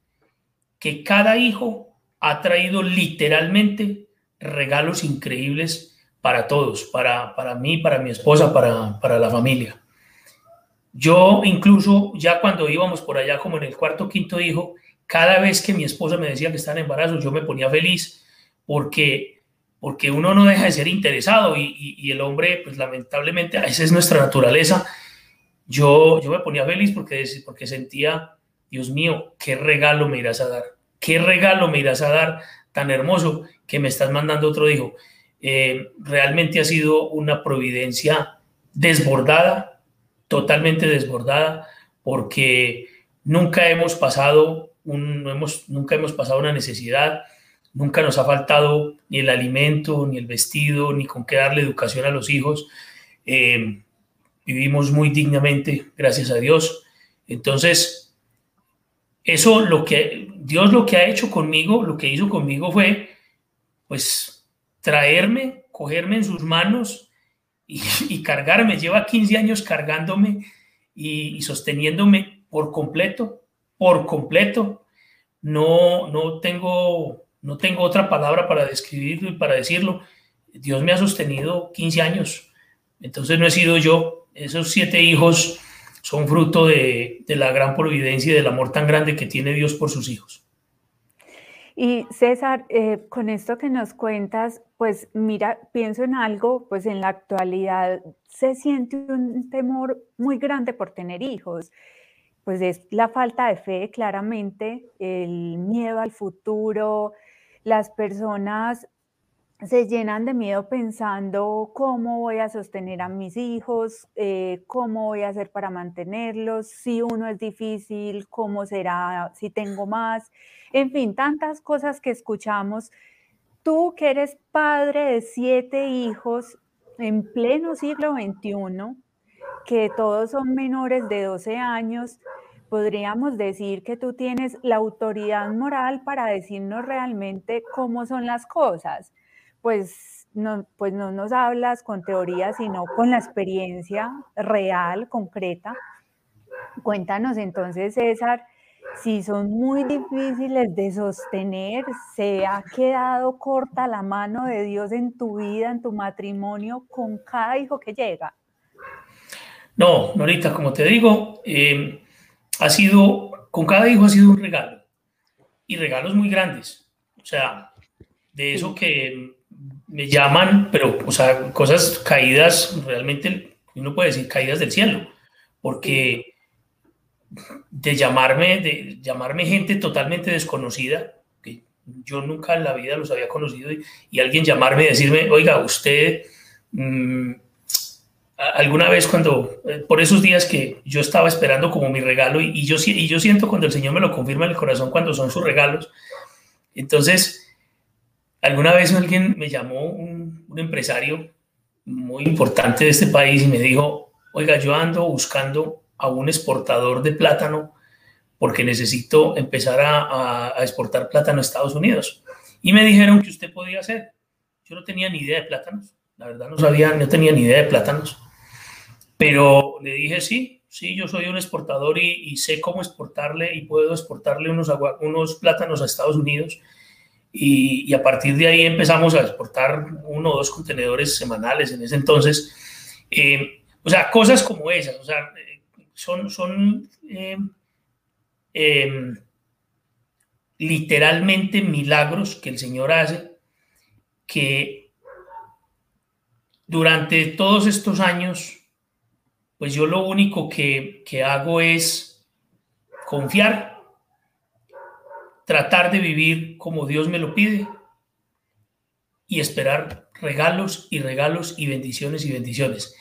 que cada hijo ha traído literalmente regalos increíbles para todos, para, para mí, para mi esposa, para, para la familia. Yo incluso ya cuando íbamos por allá como en el cuarto quinto hijo, cada vez que mi esposa me decía que estaba en embarazo, yo me ponía feliz porque, porque uno no deja de ser interesado y, el hombre, pues lamentablemente, esa es nuestra naturaleza. Yo, yo me ponía feliz porque, porque sentía, Dios mío, qué regalo me irás a dar, qué regalo me irás a dar tan hermoso que me estás mandando otro hijo. Eh, realmente ha sido una providencia desbordada totalmente desbordada porque nunca hemos pasado un, hemos, nunca hemos pasado una necesidad, nunca nos ha faltado ni el alimento, ni el vestido, ni con qué darle educación a los hijos. Eh, vivimos muy dignamente, gracias a Dios. Entonces, eso lo que Dios lo que ha hecho conmigo, lo que hizo conmigo fue, pues, traerme, cogerme en sus manos y, cargarme. Lleva 15 años cargándome y, y, sosteniéndome por completo, por completo. No, no tengo, no tengo otra palabra para describirlo y para decirlo. Dios me ha sostenido 15 años. Entonces no he sido yo. Esos siete hijos son fruto de, la gran providencia y del amor tan grande que tiene Dios por sus hijos. Y César, eh, con esto que nos cuentas, pues mira, pienso en algo, pues en la actualidad se siente un temor muy grande por tener hijos. Pues es la falta de fe, claramente, el miedo al futuro, las personas se llenan de miedo pensando cómo voy a sostener a mis hijos, eh, cómo voy a hacer para mantenerlos, si uno es difícil, cómo será si tengo más, en fin, tantas cosas que escuchamos. Tú que eres padre de siete hijos en pleno siglo XXI, que todos son menores de 12 años, podríamos decir que tú tienes la autoridad moral para decirnos realmente cómo son las cosas pues no, pues no nos hablas con teoría, sino con la experiencia real, concreta. Cuéntanos entonces, César, si son muy difíciles de sostener, ¿se ha quedado corta la mano de Dios en tu vida, en tu matrimonio, con cada hijo que llega? No, Norita, como te digo, eh, ha sido, con cada hijo ha sido un regalo, y regalos muy grandes. O sea, de eso que me llaman, pero, o sea, cosas caídas, realmente, uno puede decir caídas del cielo, porque de llamarme, de llamarme gente totalmente desconocida, que yo nunca en la vida los había conocido, y, alguien llamarme y decirme, oiga, usted, mm, alguna vez cuando, eh, por esos días que yo estaba esperando como mi regalo, y, yo, y yo siento cuando el Señor me lo confirma en el corazón cuando son sus regalos, entonces, Alguna vez alguien me llamó, un, empresario muy importante de este país, y me dijo, oiga, yo ando buscando a un exportador de plátano porque necesito empezar a, exportar plátano a Estados Unidos. Y me dijeron que usted podía hacer. Yo no tenía ni idea de plátanos, la verdad no sabía, no tenía ni idea de plátanos. Pero le dije, sí, sí, yo soy un exportador y, sé cómo exportarle y puedo exportarle unos, unos plátanos a Estados Unidos y, a partir de ahí empezamos a exportar uno o dos contenedores semanales en ese entonces. Eh, o sea, cosas como esas, o sea, son, son eh, em, literalmente milagros que el Señor hace, que durante todos estos años, pues yo lo único que, que hago es confiar tratar de vivir como Dios me lo pide y esperar regalos y regalos y bendiciones y bendiciones.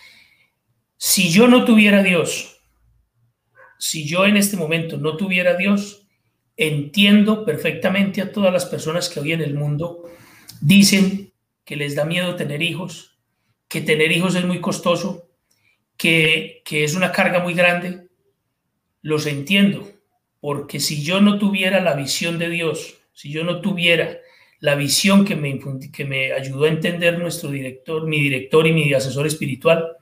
Si yo no tuviera Dios, si yo en este momento no tuviera Dios, entiendo perfectamente a todas las personas que hoy en el mundo dicen que les da miedo tener hijos, que tener hijos es muy costoso, que, es una carga muy grande. Los entiendo porque si yo no tuviera la visión de Dios, si yo no tuviera la visión que me, que me ayudó a entender nuestro director, mi director y mi asesor espiritual,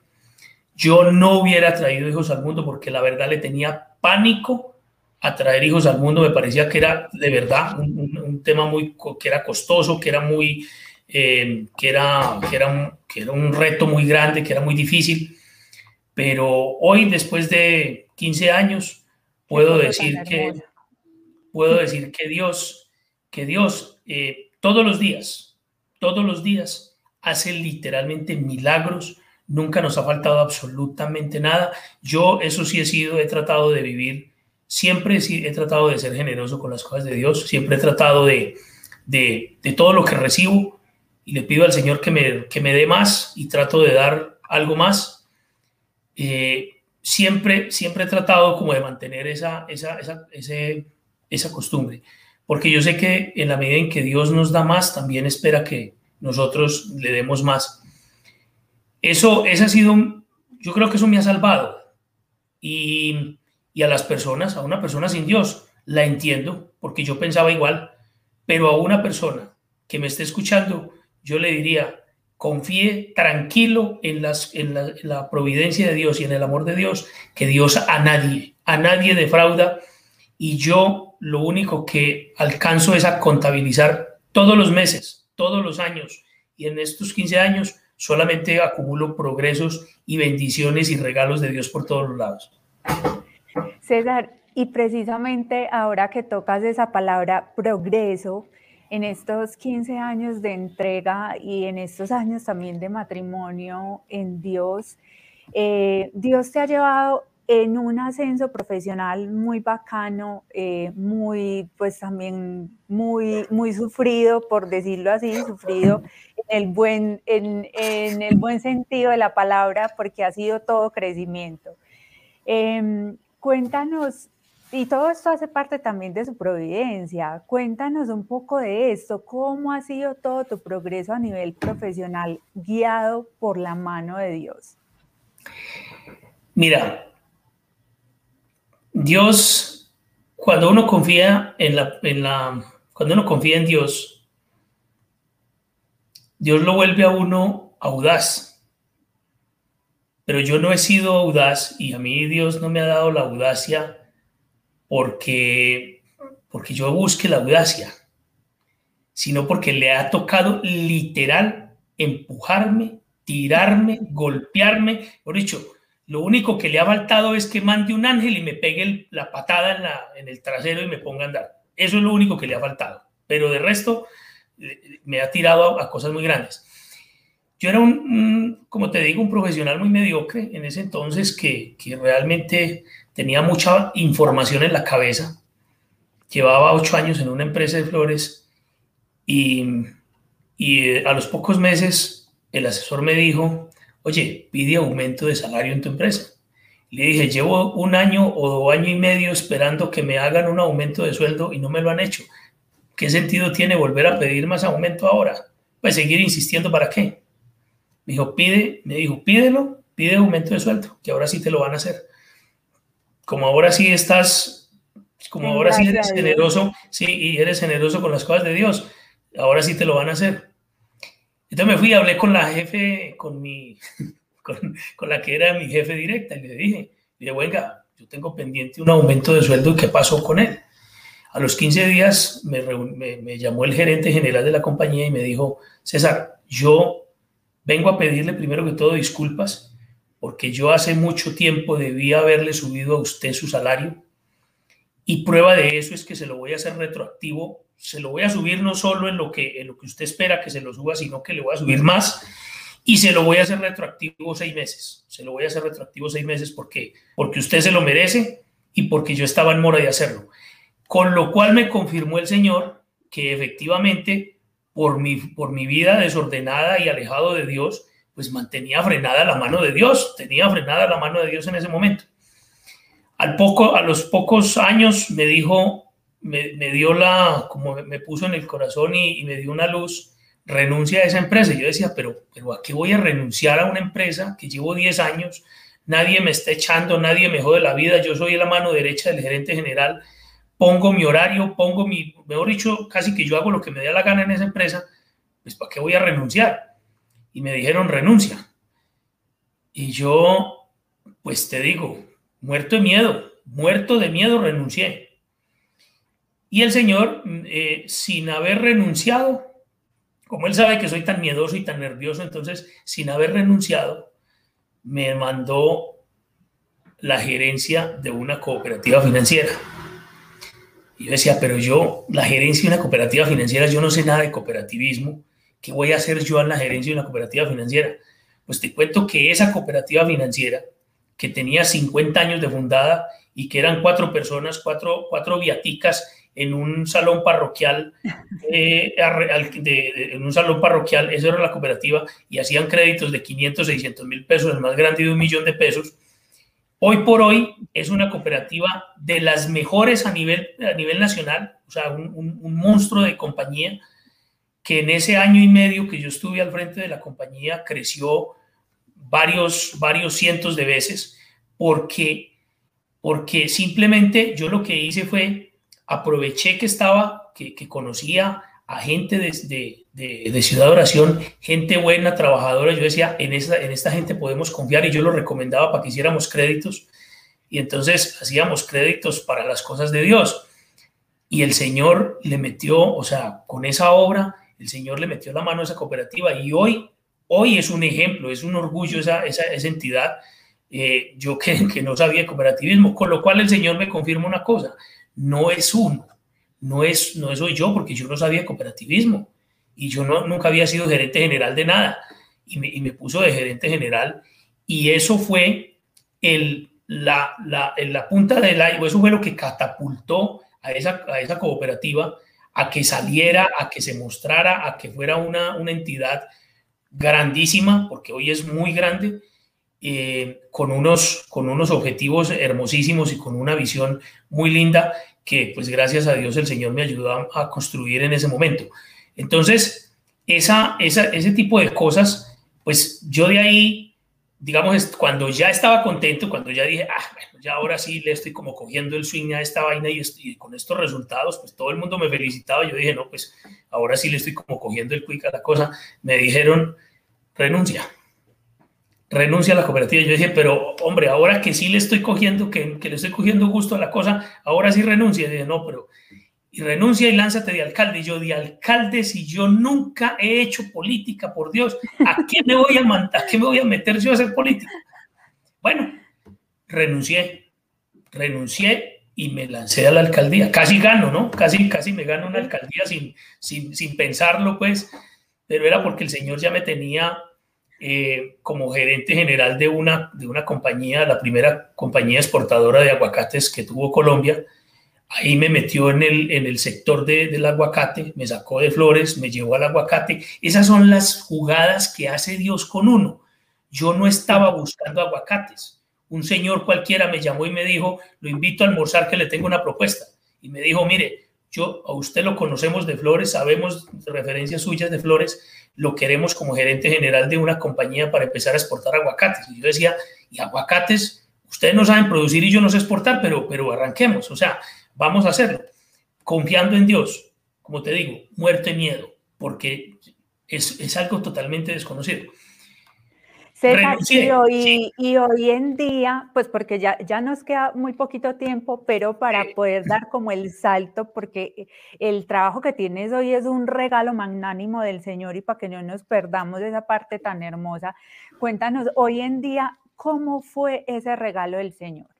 yo no hubiera traído hijos al mundo porque la verdad le tenía pánico a traer hijos al mundo. Me parecía que era de verdad un, tema muy que era costoso, que era muy eh, que era que era un reto muy grande, que era muy difícil. Pero hoy, después de 15 años, puedo decir que puedo decir que Dios, que Dios eh, todos los días, todos los días hace literalmente milagros. Nunca nos ha faltado absolutamente nada. Yo eso sí he sido, he tratado de vivir, siempre he tratado de ser generoso con las cosas de Dios, siempre he tratado de, de, todo lo que recibo y le pido al Señor que me, que me dé más y trato de dar algo más. Eh, siempre, siempre he tratado como de mantener esa, esa, esa, esa costumbre, porque yo sé que en la medida en que Dios nos da más, también espera que nosotros le demos más. Eso, ese ha sido, yo creo que eso me ha salvado. Y, y a las personas, a una persona sin Dios, la entiendo, porque yo pensaba igual, pero a una persona que me esté escuchando, yo le diría, confíe tranquilo en, la, providencia de Dios y en el amor de Dios, que Dios a nadie, a nadie defrauda. Y yo lo único que alcanzo es a contabilizar todos los meses, todos los años. Y en estos 15 años solamente acumulo progresos y bendiciones y regalos de Dios por todos los lados. César, y precisamente ahora que tocas esa palabra progreso, en estos 15 años de entrega y en estos años también de matrimonio en Dios, eh, Dios te ha llevado en un ascenso profesional muy bacano, eh, muy, pues también muy, muy sufrido, por decirlo así, sufrido en el, buen, en, el buen sentido de la palabra, porque ha sido todo crecimiento. Em, cuéntanos y todo esto hace parte también de su providencia. Cuéntanos un poco de esto, cómo ha sido todo tu progreso a nivel profesional guiado por la mano de Dios. Mira, Dios, cuando uno confía en la, en la, cuando uno confía en Dios, Dios lo vuelve a uno audaz. Pero yo no he sido audaz y a mí Dios no me ha dado la audacia porque, porque yo busque la audacia, sino porque le ha tocado literal empujarme, tirarme, golpearme. Por dicho, lo único que le ha faltado es que mande un ángel y me pegue la patada en, la, en el trasero y me ponga a andar. Eso es lo único que le ha faltado. Pero de resto, me ha tirado a, cosas muy grandes. Yo era un, como te digo, un profesional muy mediocre en ese entonces que, que realmente tenía mucha información en la cabeza, llevaba ocho años en una empresa de flores y, eh, a los pocos meses el asesor me dijo, oye, pide aumento de salario en tu empresa. Le dije, llevo un año o años y medio esperando que me hagan un aumento de sueldo y no me lo han hecho. ¿Qué sentido tiene volver a pedir más aumento ahora? Pues seguir insistiendo para qué. Me dijo, pide, me dijo, pídelo, pide aumento de sueldo, que ahora sí te lo van a hacer como ahora sí estás, como ahora sí eres generoso, sí, y eres generoso con las cosas de Dios, ahora sí te lo van a hacer. Entonces me fui y hablé con la jefe, con mi, con, la que era mi jefe directa, y le dije, le dije, venga, yo tengo pendiente un aumento de sueldo, ¿y qué pasó con él? A los 15 días me, me, me llamó el gerente general de la compañía y me dijo, César, yo vengo a pedirle primero que todo disculpas porque yo hace mucho tiempo debía haberle subido a usted su salario. Y prueba de eso es que se lo voy a hacer retroactivo, se lo voy a subir no solo en lo que, en lo que usted espera que se lo suba, sino que le voy a subir más. Y se lo voy a hacer retroactivo seis meses, se lo voy a hacer retroactivo seis meses porque, porque usted se lo merece y porque yo estaba en mora de hacerlo. Con lo cual me confirmó el Señor que efectivamente por mi, por mi vida desordenada y alejado de Dios, pues mantenía frenada la mano de Dios, tenía frenada la mano de Dios en ese momento. Al poco, a los pocos años me dijo, me, dio la, como me puso en el corazón y, me dio una luz, renuncia a esa empresa. Yo decía, pero, pero ¿a qué voy a renunciar a una empresa que llevo 10 años? Nadie me está echando, nadie me jode la vida, yo soy la mano derecha del gerente general, pongo mi horario, pongo mi, mejor dicho, casi que yo hago lo que me dé la gana en esa empresa, pues ¿para qué voy a renunciar? Y me dijeron renuncia. Y yo, pues te digo, muerto de miedo, muerto de miedo renuncié. Y el Señor, eh, sin haber renunciado, como Él sabe que soy tan miedoso y tan nervioso, entonces, sin haber renunciado, me mandó la gerencia de una cooperativa financiera. Y yo decía, pero yo, la gerencia de una cooperativa financiera, yo no sé nada de cooperativismo, ¿Qué voy a hacer yo en la gerencia de una cooperativa financiera? Pues te cuento que esa cooperativa financiera, que tenía 50 años de fundada y que eran cuatro personas, cuatro, cuatro viaticas en un salón parroquial, eh, en un salón parroquial, eso era la cooperativa, y hacían créditos de 500, 600 mil pesos, el más grande de un millón de pesos. Hoy por hoy es una cooperativa de las mejores a nivel, a nivel nacional, o sea, un, un monstruo de compañía que en ese año y medio que yo estuve al frente de la compañía creció varios, varios cientos de veces porque, porque simplemente yo lo que hice fue aproveché que estaba, que, que conocía a gente de, de, Ciudad de Oración, gente buena, trabajadora. Yo decía, en esta, en esta gente podemos confiar y yo lo recomendaba para que hiciéramos créditos. Y entonces hacíamos créditos para las cosas de Dios. Y el Señor le metió, o sea, con esa obra, el Señor le metió la mano a esa cooperativa y hoy, hoy es un ejemplo, es un orgullo esa, esa, esa entidad. Eh, yo que, que no sabía cooperativismo, con lo cual el Señor me confirma una cosa, no es uno, no es, no soy yo, porque yo no sabía cooperativismo y yo no, nunca había sido gerente general de nada y me, y me puso de gerente general y eso fue el, la, la, la punta del iceberg, eso fue lo que catapultó a esa, a esa cooperativa a que saliera, a que se mostrara, a que fuera una, una entidad grandísima, porque hoy es muy grande, eh, con, unos, con unos objetivos hermosísimos y con una visión muy linda que pues gracias a Dios el Señor me ayudó a, a construir en ese momento. Entonces, esa, esa, ese tipo de cosas, pues yo de ahí, digamos, cuando ya estaba contento, cuando ya dije, ah, bueno, ya ahora sí le estoy como cogiendo el swing a esta vaina y, con estos resultados, pues todo el mundo me felicitaba. Yo dije, no, pues ahora sí le estoy como cogiendo el quick a la cosa. Me dijeron, renuncia renuncia a la cooperativa. Yo dije, pero hombre, ahora que sí le estoy cogiendo, que le estoy cogiendo gusto a la cosa, ahora sí renuncia. Y dije, no, pero y renuncia y lánzate de alcalde. Y yo, de alcalde, si yo nunca he hecho política, por Dios, ¿a qué me voy a? ¿A qué me voy a meter yo a hacer política? Bueno, renuncié, renuncié y me lancé a la alcaldía. Casi gano, ¿no? Casi, casi me gano una alcaldía sin, sin, sin pensarlo, pues, pero era porque el señor ya me tenía eh, como gerente general de una, de una compañía, la primera compañía exportadora de aguacates que tuvo Colombia. Ahí me metió en el, en el sector de, del aguacate, me sacó de flores, me llevó al aguacate. Esas son las jugadas que hace Dios con uno. Yo no estaba buscando aguacates. Un señor cualquiera me llamó y me dijo, lo invito a almorzar que le tengo una propuesta. Y me dijo, mire, yo a usted lo conocemos de flores, sabemos referencias suyas de flores, lo queremos como gerente general de una compañía para empezar a exportar aguacates. Y yo decía, y aguacates, ustedes no saben producir y yo no sé exportar, pero, pero arranquemos, o sea, vamos a hacerlo, confiando en Dios, como te digo, muerte miedo, porque es, es algo totalmente desconocido. César, y, hoy, sí. y hoy en día, pues porque ya, ya nos queda muy poquito tiempo, pero para poder dar como el salto, porque el trabajo que tienes hoy es un regalo magnánimo del Señor y para que no nos perdamos esa parte tan hermosa, cuéntanos hoy en día, ¿cómo fue ese regalo del Señor?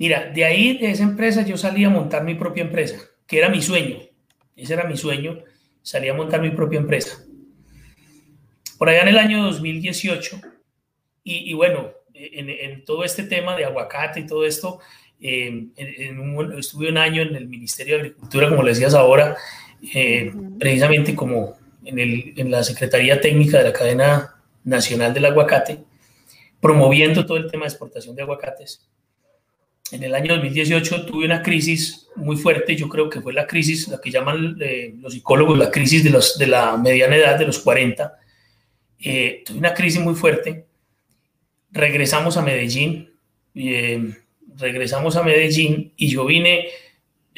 Mira, de ahí, de esa empresa, yo salí a montar mi propia empresa, que era mi sueño. Ese era mi sueño, salí a montar mi propia empresa por allá en el año 2018. Y, y bueno, en, en, todo este tema de aguacate y todo esto, eh, en, en un, estuve un año en el Ministerio de Agricultura, como le decías ahora, eh, precisamente como en, el, en la Secretaría Técnica de la Cadena Nacional del Aguacate, promoviendo todo el tema de exportación de aguacates. En el año 2018 tuve una crisis muy fuerte, yo creo que fue la crisis, la que llaman eh, los psicólogos la crisis de, los, de la mediana edad, de los 40, eh, tuve una crisis muy fuerte, regresamos a Medellín, eh, regresamos a Medellín y yo vine,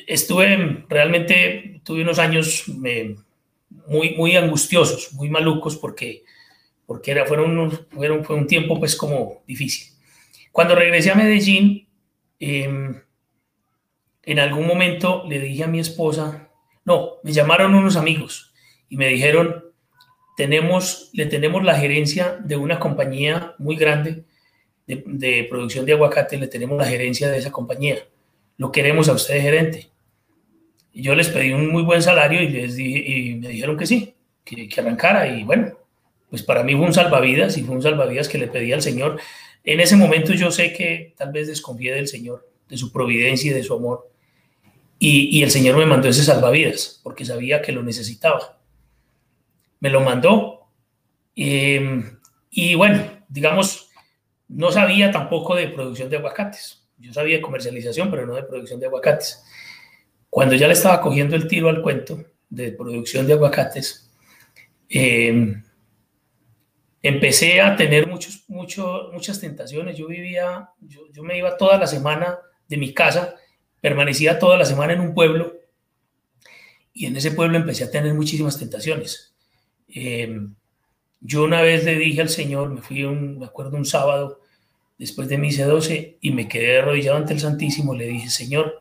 estuve realmente, tuve unos años me, muy, muy angustiosos, muy malucos porque, porque era, fueron, unos, fueron, fue un tiempo pues como difícil. Cuando regresé a Medellín, eh, en algún momento le dije a mi esposa, no, me llamaron unos amigos y me dijeron, tenemos, le tenemos la gerencia de una compañía muy grande de, producción de aguacate, le tenemos la gerencia de esa compañía. Lo queremos a usted gerente. Y yo les pedí un muy buen salario y, les di, y me dijeron que sí, que, que, arrancara. Y bueno, pues para mí fue un salvavidas y fue un salvavidas que le pedí al Señor. En ese momento yo sé que tal vez desconfié del Señor, de su providencia y de su amor. Y, y el Señor me mandó ese salvavidas porque sabía que lo necesitaba me lo mandó. Eh, y bueno, digamos, no sabía tampoco de producción de aguacates. Yo sabía de comercialización, pero no de producción de aguacates. Cuando ya le estaba cogiendo el tiro al cuento de producción de aguacates, eh, empecé a tener muchos, mucho, muchas tentaciones. Yo vivía, yo, yo, me iba toda la semana de mi casa, permanecía toda la semana en un pueblo y en ese pueblo empecé a tener muchísimas tentaciones. Eh, yo una vez le dije al Señor, me fui, un, me acuerdo, un sábado después de misa 12 y me quedé arrodillado ante el Santísimo, le dije, Señor,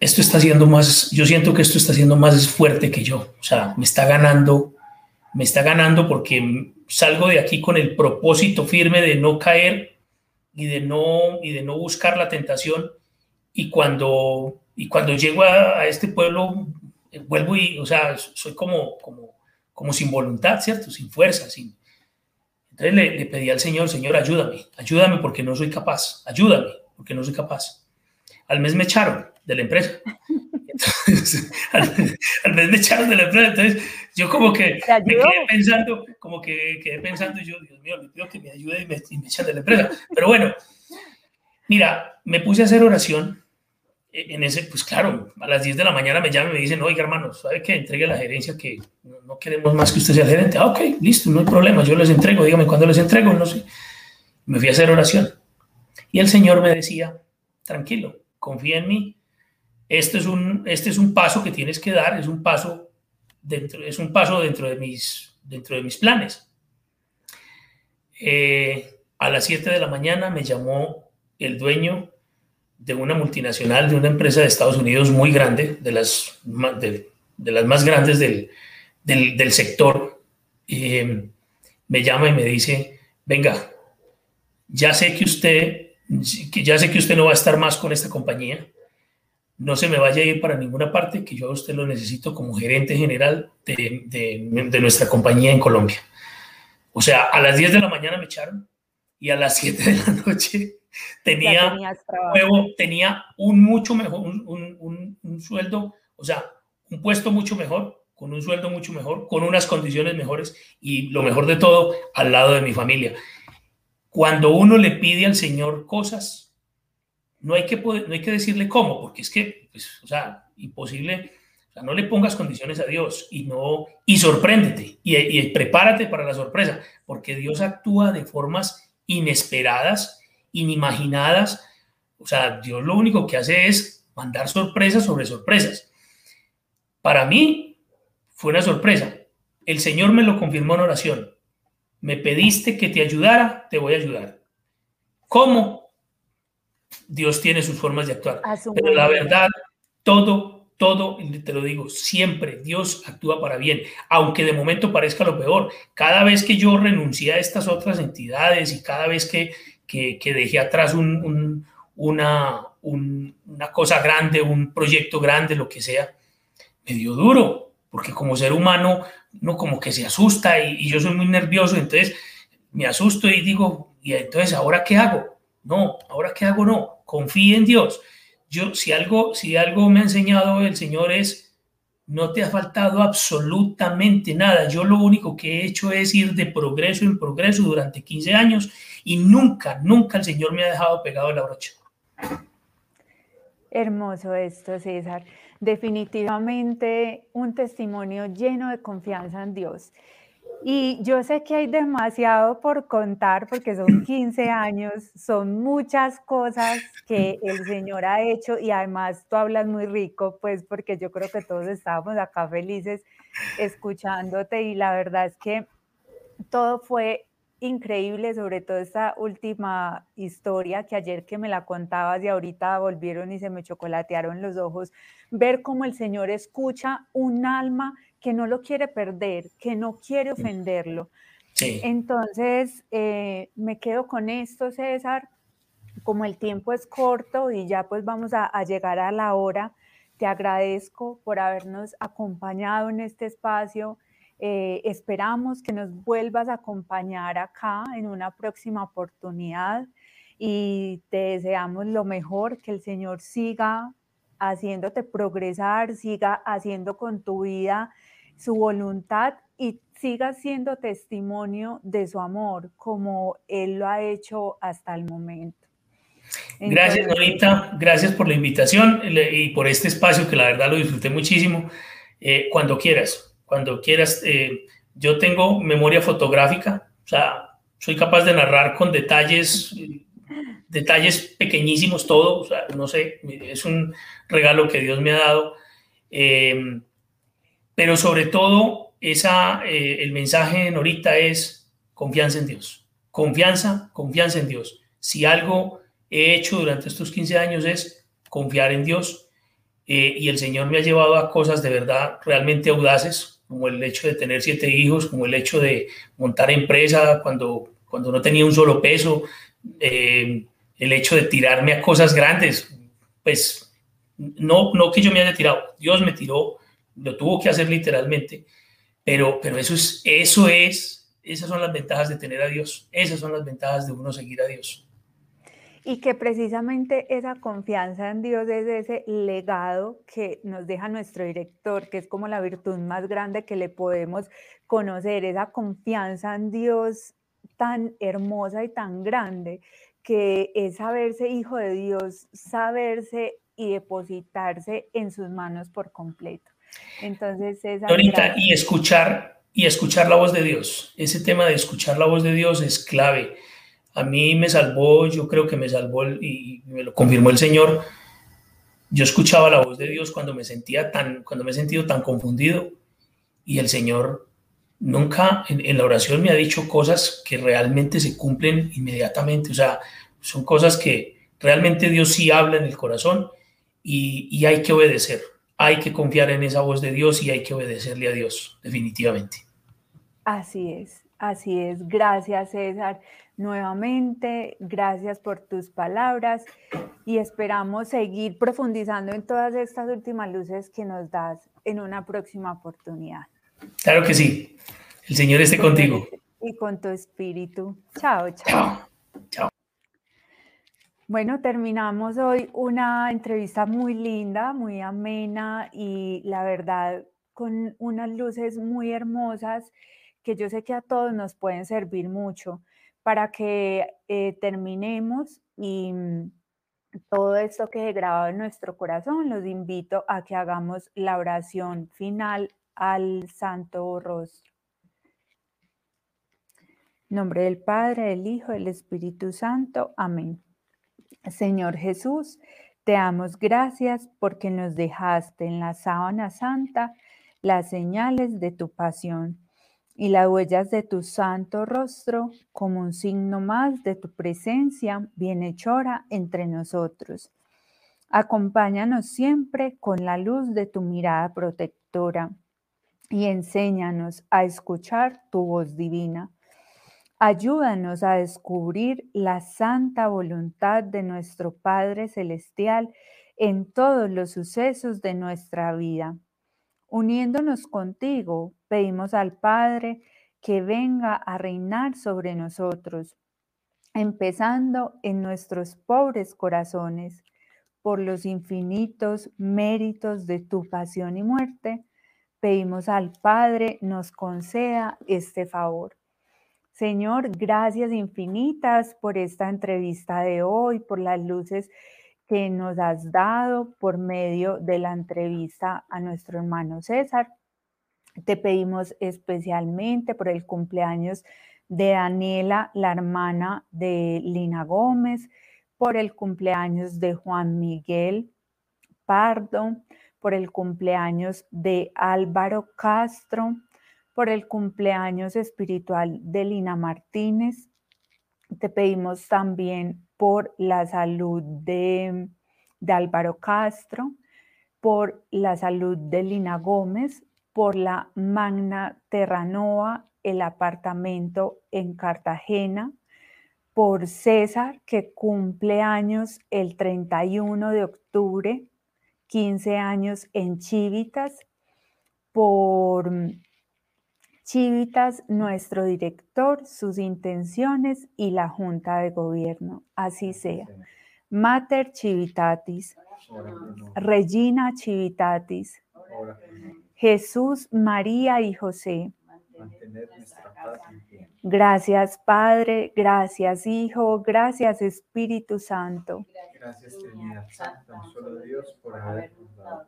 esto está haciendo más, yo siento que esto está siendo más fuerte que yo, o sea, me está ganando, me está ganando porque salgo de aquí con el propósito firme de no caer y de no, y de no buscar la tentación y cuando, y cuando llego a, este pueblo, eh, vuelvo y, o sea, soy como, como, como sin voluntad, ¿cierto? Sin fuerza, sin... Entonces le, le pedí al Señor, Señor, ayúdame, ayúdame porque no soy capaz, ayúdame porque no soy capaz. Al mes me echaron de la empresa. Entonces, al, mes me echaron de la empresa. Entonces, yo como que me quedé pensando, como que quedé pensando, yo, Dios mío, le pido que me ayude y me, y me echan de la empresa. Pero bueno, mira, me puse a hacer oración e, en ese, pues claro, a las 10 de la mañana me llaman y me dicen, oiga hermano, ¿sabe que entregue la gerencia que no, queremos más que usted sea el gerente? Ah, ok, listo, no hay problema, yo les entrego, dígame cuándo les entrego, no sé. Me fui a hacer oración. Y el Señor me decía, tranquilo, confía en mí. Este es un, este es un paso que tienes que dar, es un paso dentro, es un paso dentro de mis, dentro de mis planes. Eh, a las 7 de la mañana me llamó el dueño de una multinacional, de una empresa de Estados Unidos muy grande, de las, de, las más grandes del, del, sector, eh, me llama y me dice, venga, ya sé que usted, ya sé que usted no va a estar más con esta compañía, no se me vaya a ir para ninguna parte, que yo a usted lo necesito como gerente general de, de, nuestra compañía en Colombia. O sea, a las 10 de la mañana me echaron y a las 7 de la noche tenía, nuevo, tenía un mucho mejor, un, un, sueldo, o sea, un puesto mucho mejor, con un sueldo mucho mejor, con unas condiciones mejores y lo mejor de todo, al lado de mi familia. Cuando uno le pide al Señor cosas, no hay que, no hay que decirle cómo, porque es que, pues, o sea, imposible, o sea, no le pongas condiciones a Dios y no, y sorpréndete y, y prepárate para la sorpresa, porque Dios actúa de formas inesperadas inimaginadas. O sea, Dios lo único que hace es mandar sorpresas sobre sorpresas. Para mí fue una sorpresa. El Señor me lo confirmó en oración. Me pediste que te ayudara, te voy a ayudar. ¿Cómo? Dios tiene sus formas de actuar. Pero la verdad, todo, todo, te lo digo, siempre Dios actúa para bien, aunque de momento parezca lo peor. Cada vez que yo renuncié a estas otras entidades y cada vez que, que, dejé atrás un, una, una cosa grande, un proyecto grande, lo que sea, me dio duro, porque como ser humano, no como que se asusta y, yo soy muy nervioso, entonces me asusto y digo, ¿y entonces ahora qué hago? No, ahora qué hago no, confíe en Dios. Yo, si algo, si algo me ha enseñado el Señor es, no te ha faltado absolutamente nada. Yo lo único que he hecho es ir de progreso en progreso durante 15 años y nunca, nunca el Señor me ha dejado pegado la brocha. Hermoso esto, César. Definitivamente un testimonio lleno de confianza en Dios. Y yo sé que hay demasiado por contar porque son 15 años, son muchas cosas que el Señor ha hecho y además tú hablas muy rico, pues porque yo creo que todos estábamos acá felices escuchándote y la verdad es que todo fue increíble, sobre todo esta última historia que ayer que me la contabas y ahorita volvieron y se me chocolatearon los ojos, ver cómo el Señor escucha un alma que no lo quiere perder, que no quiere ofenderlo. Entonces, eh, me quedo con esto, César. Como el tiempo es corto y ya pues vamos a, a llegar a la hora, te agradezco por habernos acompañado en este espacio. Eh, esperamos que nos vuelvas a acompañar acá en una próxima oportunidad y te deseamos lo mejor, que el Señor siga haciéndote progresar, siga haciendo con tu vida su voluntad y siga siendo testimonio de su amor como Él lo ha hecho hasta el momento. gracias, Norita. Gracias por la invitación y por este espacio que la verdad lo disfruté muchísimo. Eh, cuando quieras, cuando quieras. Eh, yo tengo memoria fotográfica O sea, soy capaz de narrar con detalles, detalles pequeñísimos todo, o sea, no sé, es un regalo que Dios me ha dado. Eh, pero sobre todo, esa, eh, el mensaje en ahorita es confianza en Dios. Confianza, confianza en Dios. Si algo he hecho durante estos 15 años es confiar en Dios eh, y el Señor me ha llevado a cosas de verdad realmente audaces, como el hecho de tener siete hijos, como el hecho de montar empresa cuando, cuando no tenía un solo peso, eh, el hecho de tirarme a cosas grandes, pues no, no que yo me haya tirado, Dios me tiró, lo tuvo que hacer literalmente, pero, pero eso es, eso es, esas son las ventajas de tener a Dios, esas son las ventajas de uno seguir a Dios. Y que precisamente esa confianza en Dios es ese legado que nos deja nuestro director, que es como la virtud más grande que le podemos conocer, esa confianza en Dios tan hermosa y tan grande, que es saberse hijo de Dios, saberse y depositarse en sus manos por completo. Entonces, esa Ahorita, y escuchar y escuchar la voz de Dios. Ese tema de escuchar la voz de Dios es clave a mí me salvó, yo creo que me salvó y me lo confirmó el Señor. Yo escuchaba la voz de Dios cuando me sentía tan, cuando me he sentido tan confundido y el Señor nunca en, la oración me ha dicho cosas que realmente se cumplen inmediatamente. O sea, son cosas que realmente Dios sí habla en el corazón y, y hay que obedecer. Hay que confiar en esa voz de Dios y hay que obedecerle a Dios, definitivamente. Así es, así es. Gracias, César nuevamente. Gracias por tus palabras y esperamos seguir profundizando en todas estas últimas luces que nos das en una próxima oportunidad. Claro que sí. El Señor esté contigo. Y con tu espíritu. Chao, chao. Chao. Bueno, terminamos hoy una entrevista muy linda, muy amena y la verdad con unas luces muy hermosas que yo sé que a todos nos pueden servir mucho para que eh, terminemos y mm, todo esto quede grabado en nuestro corazón, los invito a que hagamos la oración final al Santo Rostro. En nombre del Padre, del Hijo, del Espíritu Santo. Amén. Señor Jesús, te damos gracias porque nos dejaste en la sábana santa las señales de tu pasión y las huellas de tu santo rostro como un signo más de tu presencia bienhechora entre nosotros. Acompáñanos siempre con la luz de tu mirada protectora y enséñanos a escuchar tu voz divina. Ayúdanos a descubrir la santa voluntad de nuestro Padre Celestial en todos los sucesos de nuestra vida Uniéndonos contigo, pedimos al Padre que venga a reinar sobre nosotros, empezando en nuestros pobres corazones, por los infinitos méritos de tu pasión y muerte, pedimos al Padre nos conceda este favor. Señor, gracias infinitas por esta entrevista de hoy, por las luces que nos has dado por medio de la entrevista a nuestro hermano César. Te pedimos especialmente por el cumpleaños de Daniela, la hermana de Lina Gómez, por el cumpleaños de Juan Miguel Pardo, por el cumpleaños de Álvaro Castro, por el cumpleaños espiritual de Lina Martínez. Te pedimos también por la salud de, Álvaro Castro, por la salud de Lina Gómez, por la Magna Terranoa, el apartamento en Cartagena, por César, que cumple años el 31 de octubre, 15 años en Chivitas, por Chivitas, nuestro director, sus intenciones y la Junta de Gobierno. Así sea. Mater Chivitatis, Regina Chivitatis, Jesús, María y José. Gracias Padre, gracias Hijo, gracias Espíritu Santo. Gracias Trinidad Santa, solo Dios por habernos dado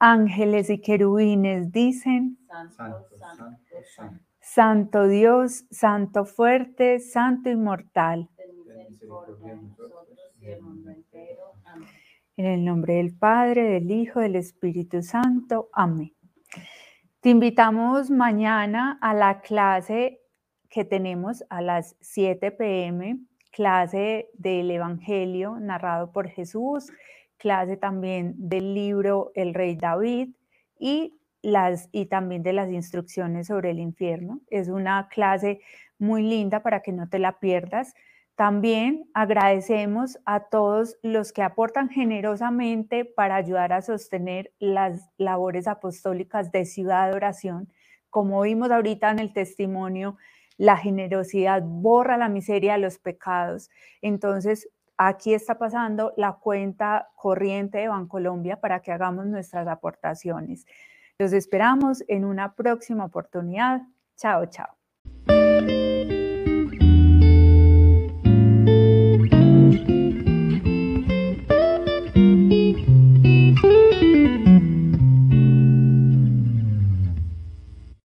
Ángeles y querubines dicen, Santo, Santo, Santo. Santo Dios, Santo fuerte, Santo inmortal. En el nombre del Padre, del Hijo, del Espíritu Santo. Amén. Te invitamos mañana a la clase que tenemos a las 7 pm, clase del Evangelio narrado por Jesús, clase también del libro El Rey David y las, y también de las instrucciones sobre el infierno. Es una clase muy linda para que no te la pierdas. También agradecemos a todos los que aportan generosamente para ayudar a sostener las labores apostólicas de Ciudad de Oración. Como vimos ahorita en el testimonio, la generosidad borra la miseria de los pecados. Entonces, aquí está pasando la cuenta corriente de Bancolombia para que hagamos nuestras aportaciones. Los esperamos en una próxima oportunidad. Chao, chao.